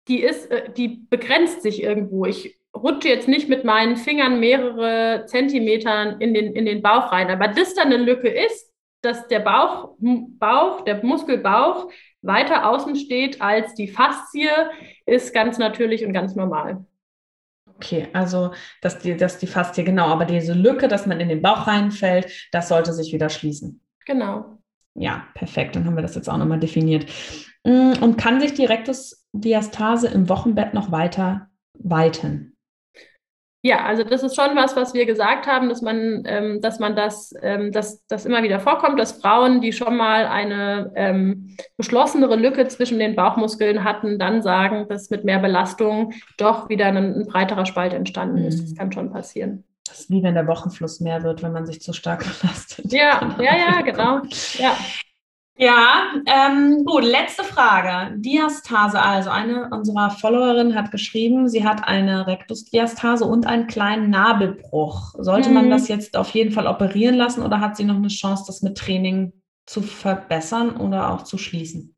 die ist, äh, die begrenzt sich irgendwo. Ich rutsche jetzt nicht mit meinen Fingern mehrere Zentimetern in den, in den Bauch rein. Aber das da eine Lücke ist, dass der Bauch, Bauch, der Muskelbauch weiter außen steht als die Faszie, ist ganz natürlich und ganz normal. Okay, also dass die, dass die Faszie, genau, aber diese Lücke, dass man in den Bauch reinfällt, das sollte sich wieder schließen. Genau. Ja, perfekt, dann haben wir das jetzt auch nochmal definiert. Mm, und kann sich die Rektusdiastase im Wochenbett noch weiter weiten? Ja, also das ist schon was, was wir gesagt haben, dass man, ähm, dass man das, ähm, dass das immer wieder vorkommt, dass Frauen, die schon mal eine ähm, geschlossenere Lücke zwischen den Bauchmuskeln hatten, dann sagen, dass mit mehr Belastung doch wieder ein, ein breiterer Spalt entstanden ist. Das mhm. kann schon passieren. Das ist wie wenn der Wochenfluss mehr wird, wenn man sich zu stark (laughs) belastet. Ja, ja, ja, genau. Ja. Ja, ähm, gut, letzte Frage. Diastase, also eine unserer Followerinnen hat geschrieben, sie hat eine Rektusdiastase und einen kleinen Nabelbruch. Sollte mhm. man das jetzt auf jeden Fall operieren lassen oder hat sie noch eine Chance, das mit Training zu verbessern oder auch zu schließen?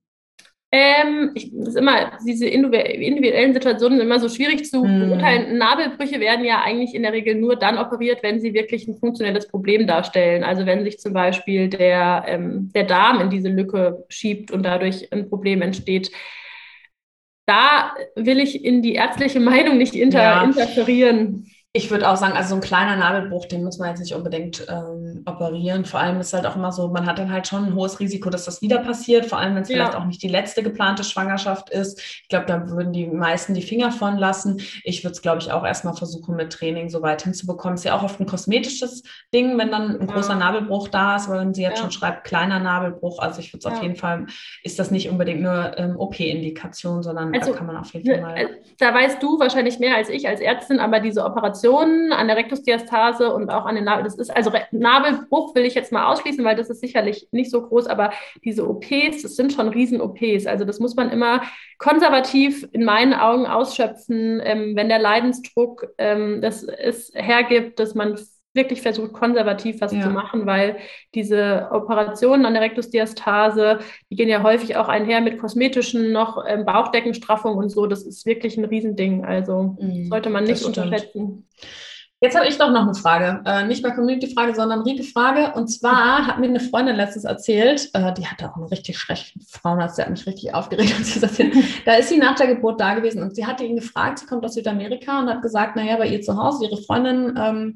Ähm, ich, das ist immer, diese individuellen Situationen sind immer so schwierig zu mm. beurteilen. Nabelbrüche werden ja eigentlich in der Regel nur dann operiert, wenn sie wirklich ein funktionelles Problem darstellen. Also wenn sich zum Beispiel der, ähm, der Darm in diese Lücke schiebt und dadurch ein Problem entsteht. Da will ich in die ärztliche Meinung nicht inter ja. interferieren. Ich würde auch sagen, also so ein kleiner Nabelbruch, den muss man jetzt nicht unbedingt ähm, operieren. Vor allem ist halt auch immer so, man hat dann halt schon ein hohes Risiko, dass das wieder passiert. Vor allem, wenn es ja. vielleicht auch nicht die letzte geplante Schwangerschaft ist. Ich glaube, da würden die meisten die Finger von lassen. Ich würde es, glaube ich, auch erstmal versuchen, mit Training so weit hinzubekommen. Ist ja auch oft ein kosmetisches Ding, wenn dann ein ja. großer Nabelbruch da ist, weil wenn sie jetzt ja. schon schreibt, kleiner Nabelbruch. Also ich würde es auf jeden Fall, ist das nicht unbedingt nur ähm, OP-Indikation, sondern also, da kann man auf jeden Fall mal. Äh, da weißt du wahrscheinlich mehr als ich als Ärztin, aber diese Operation Operationen an der Rektusdiastase und auch an den Nabel. Das ist also Nabelbruch will ich jetzt mal ausschließen, weil das ist sicherlich nicht so groß, aber diese OPs, das sind schon Riesen-OPs. Also das muss man immer konservativ in meinen Augen ausschöpfen, ähm, wenn der Leidensdruck ähm, das es hergibt, dass man wirklich versucht, konservativ was ja. zu machen, weil diese Operationen an der Rektusdiastase, die gehen ja häufig auch einher mit kosmetischen noch ähm, Bauchdeckenstraffung und so. Das ist wirklich ein Riesending. Also mhm, sollte man nicht unterschätzen. Jetzt habe ich doch noch eine Frage. Äh, nicht mal Community-Frage, sondern Rieke-Frage. Und zwar hat mir eine Freundin letztens erzählt, äh, die hatte auch einen richtig schlechten Frauenarzt, der hat mich richtig aufgeregt, (laughs) als sie das erzählt. Da ist sie nach der Geburt da gewesen und sie hatte ihn gefragt, sie kommt aus Südamerika und hat gesagt, naja, bei ihr zu Hause, ihre Freundin, ähm,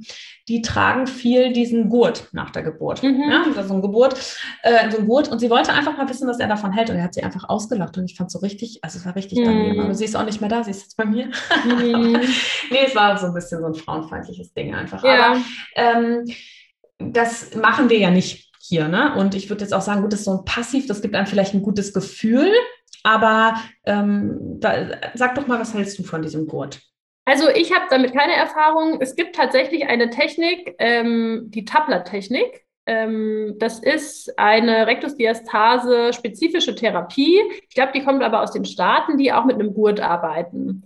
die tragen viel diesen Gurt nach der Geburt. Mhm. Ja, also so ein Geburt, äh, so ein Gurt. Und sie wollte einfach mal wissen, was er davon hält. Und er hat sie einfach ausgelacht. Und ich fand es so richtig, also es war richtig mhm. daneben. Aber sie ist auch nicht mehr da, sie ist jetzt bei mir. Mhm. (laughs) nee, es war so ein bisschen so ein frauenfeindliches Ding einfach. Ja. Aber ähm, das machen wir ja nicht hier. Ne? Und ich würde jetzt auch sagen, gut, das ist so ein Passiv, das gibt einem vielleicht ein gutes Gefühl. Aber ähm, da, sag doch mal, was hältst du von diesem Gurt? Also ich habe damit keine Erfahrung. Es gibt tatsächlich eine Technik, ähm, die Tabler-Technik. Ähm, das ist eine Rektusdiastase-spezifische Therapie. Ich glaube, die kommt aber aus den Staaten, die auch mit einem Gurt arbeiten.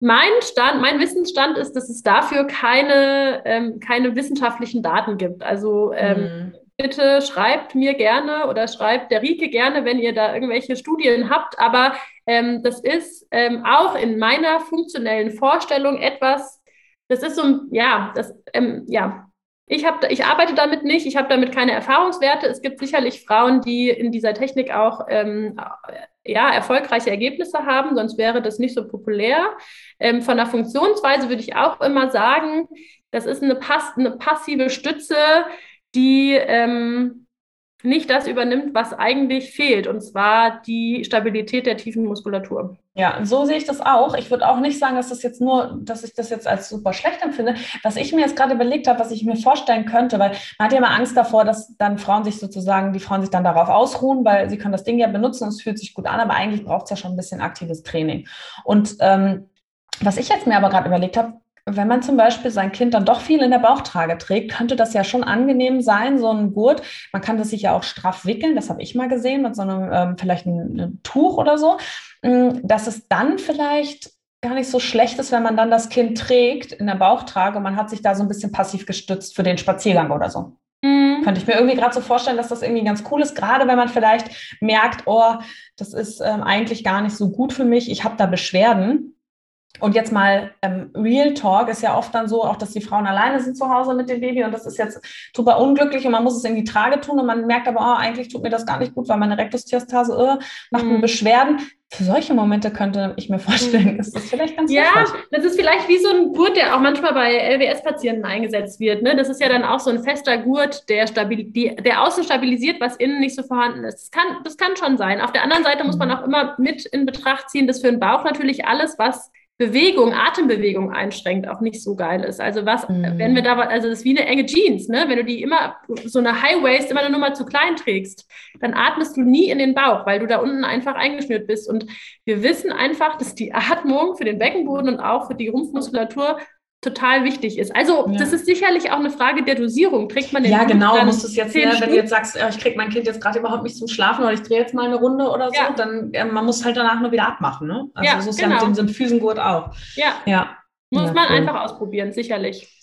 Mein Stand, mein Wissensstand ist, dass es dafür keine, ähm, keine wissenschaftlichen Daten gibt. Also ähm, mhm bitte schreibt mir gerne oder schreibt der Rike gerne, wenn ihr da irgendwelche Studien habt. Aber ähm, das ist ähm, auch in meiner funktionellen Vorstellung etwas, das ist so, ja, das, ähm, ja, ich, hab, ich arbeite damit nicht, ich habe damit keine Erfahrungswerte. Es gibt sicherlich Frauen, die in dieser Technik auch ähm, ja, erfolgreiche Ergebnisse haben, sonst wäre das nicht so populär. Ähm, von der Funktionsweise würde ich auch immer sagen, das ist eine, pass eine passive Stütze, die ähm, nicht das übernimmt, was eigentlich fehlt, und zwar die Stabilität der tiefen Muskulatur. Ja, so sehe ich das auch. Ich würde auch nicht sagen, dass das jetzt nur, dass ich das jetzt als super schlecht empfinde. Was ich mir jetzt gerade überlegt habe, was ich mir vorstellen könnte, weil man hat ja immer Angst davor, dass dann Frauen sich sozusagen, die Frauen sich dann darauf ausruhen, weil sie können das Ding ja benutzen und es fühlt sich gut an, aber eigentlich braucht es ja schon ein bisschen aktives Training. Und ähm, was ich jetzt mir aber gerade überlegt habe, wenn man zum Beispiel sein Kind dann doch viel in der Bauchtrage trägt, könnte das ja schon angenehm sein, so ein Gurt. Man kann das sich ja auch straff wickeln, das habe ich mal gesehen, mit so einem ähm, vielleicht ein, ein Tuch oder so, mm, dass es dann vielleicht gar nicht so schlecht ist, wenn man dann das Kind trägt in der Bauchtrage und man hat sich da so ein bisschen passiv gestützt für den Spaziergang oder so. Mhm. Könnte ich mir irgendwie gerade so vorstellen, dass das irgendwie ganz cool ist, gerade wenn man vielleicht merkt, oh, das ist ähm, eigentlich gar nicht so gut für mich, ich habe da Beschwerden und jetzt mal ähm, Real Talk ist ja oft dann so, auch dass die Frauen alleine sind zu Hause mit dem Baby und das ist jetzt super unglücklich und man muss es in die Trage tun und man merkt aber, oh, eigentlich tut mir das gar nicht gut, weil meine Rektusdiastase äh, macht mhm. mir Beschwerden. Für solche Momente könnte ich mir vorstellen, mhm. ist das vielleicht ganz Ja, hilfreich. das ist vielleicht wie so ein Gurt, der auch manchmal bei LWS-Patienten eingesetzt wird. Ne? Das ist ja dann auch so ein fester Gurt, der, stabil, die, der außen stabilisiert, was innen nicht so vorhanden ist. Das kann, das kann schon sein. Auf der anderen Seite muss man mhm. auch immer mit in Betracht ziehen, dass für den Bauch natürlich alles, was Bewegung, Atembewegung einschränkt, auch nicht so geil ist. Also was, mhm. wenn wir da, also das ist wie eine enge Jeans, ne? Wenn du die immer, so eine High Waist immer eine Nummer zu klein trägst, dann atmest du nie in den Bauch, weil du da unten einfach eingeschnürt bist. Und wir wissen einfach, dass die Atmung für den Beckenboden und auch für die Rumpfmuskulatur total wichtig ist. Also ja. das ist sicherlich auch eine Frage der Dosierung. Trägt man den Ja, genau, musst du es jetzt, ne, wenn du jetzt sagst, ich kriege mein Kind jetzt gerade überhaupt nicht zum Schlafen oder ich drehe jetzt mal eine Runde oder so, ja. dann äh, man muss halt danach nur wieder abmachen. Ne? Also ja, so ist genau. ja mit genau. dem Symphysen-Gurt auch. Ja. ja. Muss man cool. einfach ausprobieren, sicherlich.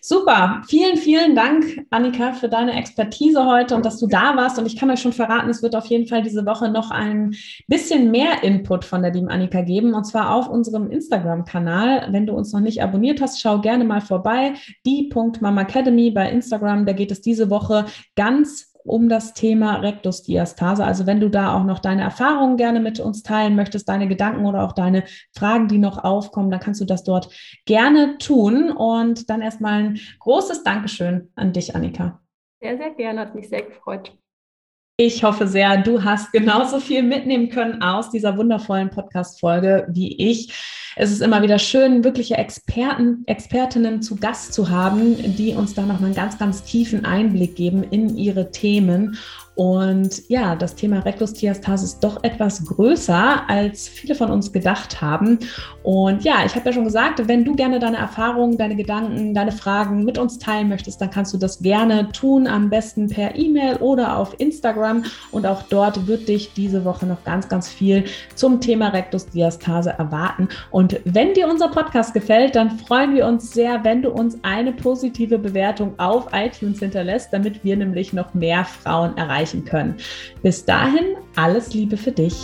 Super. Vielen, vielen Dank, Annika, für deine Expertise heute und dass du da warst. Und ich kann euch schon verraten, es wird auf jeden Fall diese Woche noch ein bisschen mehr Input von der lieben Annika geben. Und zwar auf unserem Instagram-Kanal. Wenn du uns noch nicht abonniert hast, schau gerne mal vorbei. Die.mamacademy bei Instagram. Da geht es diese Woche ganz um das Thema Rektusdiastase. Also wenn du da auch noch deine Erfahrungen gerne mit uns teilen möchtest, deine Gedanken oder auch deine Fragen, die noch aufkommen, dann kannst du das dort gerne tun. Und dann erstmal ein großes Dankeschön an dich, Annika. Sehr, sehr gerne, hat mich sehr gefreut. Ich hoffe sehr, du hast genauso viel mitnehmen können aus dieser wundervollen Podcast-Folge wie ich. Es ist immer wieder schön, wirkliche Experten, Expertinnen zu Gast zu haben, die uns da nochmal einen ganz, ganz tiefen Einblick geben in ihre Themen und ja, das Thema Rektusdiastase ist doch etwas größer, als viele von uns gedacht haben. Und ja, ich habe ja schon gesagt, wenn du gerne deine Erfahrungen, deine Gedanken, deine Fragen mit uns teilen möchtest, dann kannst du das gerne tun, am besten per E-Mail oder auf Instagram. Und auch dort wird dich diese Woche noch ganz, ganz viel zum Thema Rektusdiastase erwarten. Und wenn dir unser Podcast gefällt, dann freuen wir uns sehr, wenn du uns eine positive Bewertung auf iTunes hinterlässt, damit wir nämlich noch mehr Frauen erreichen erreichen können. Bis dahin, alles Liebe für dich.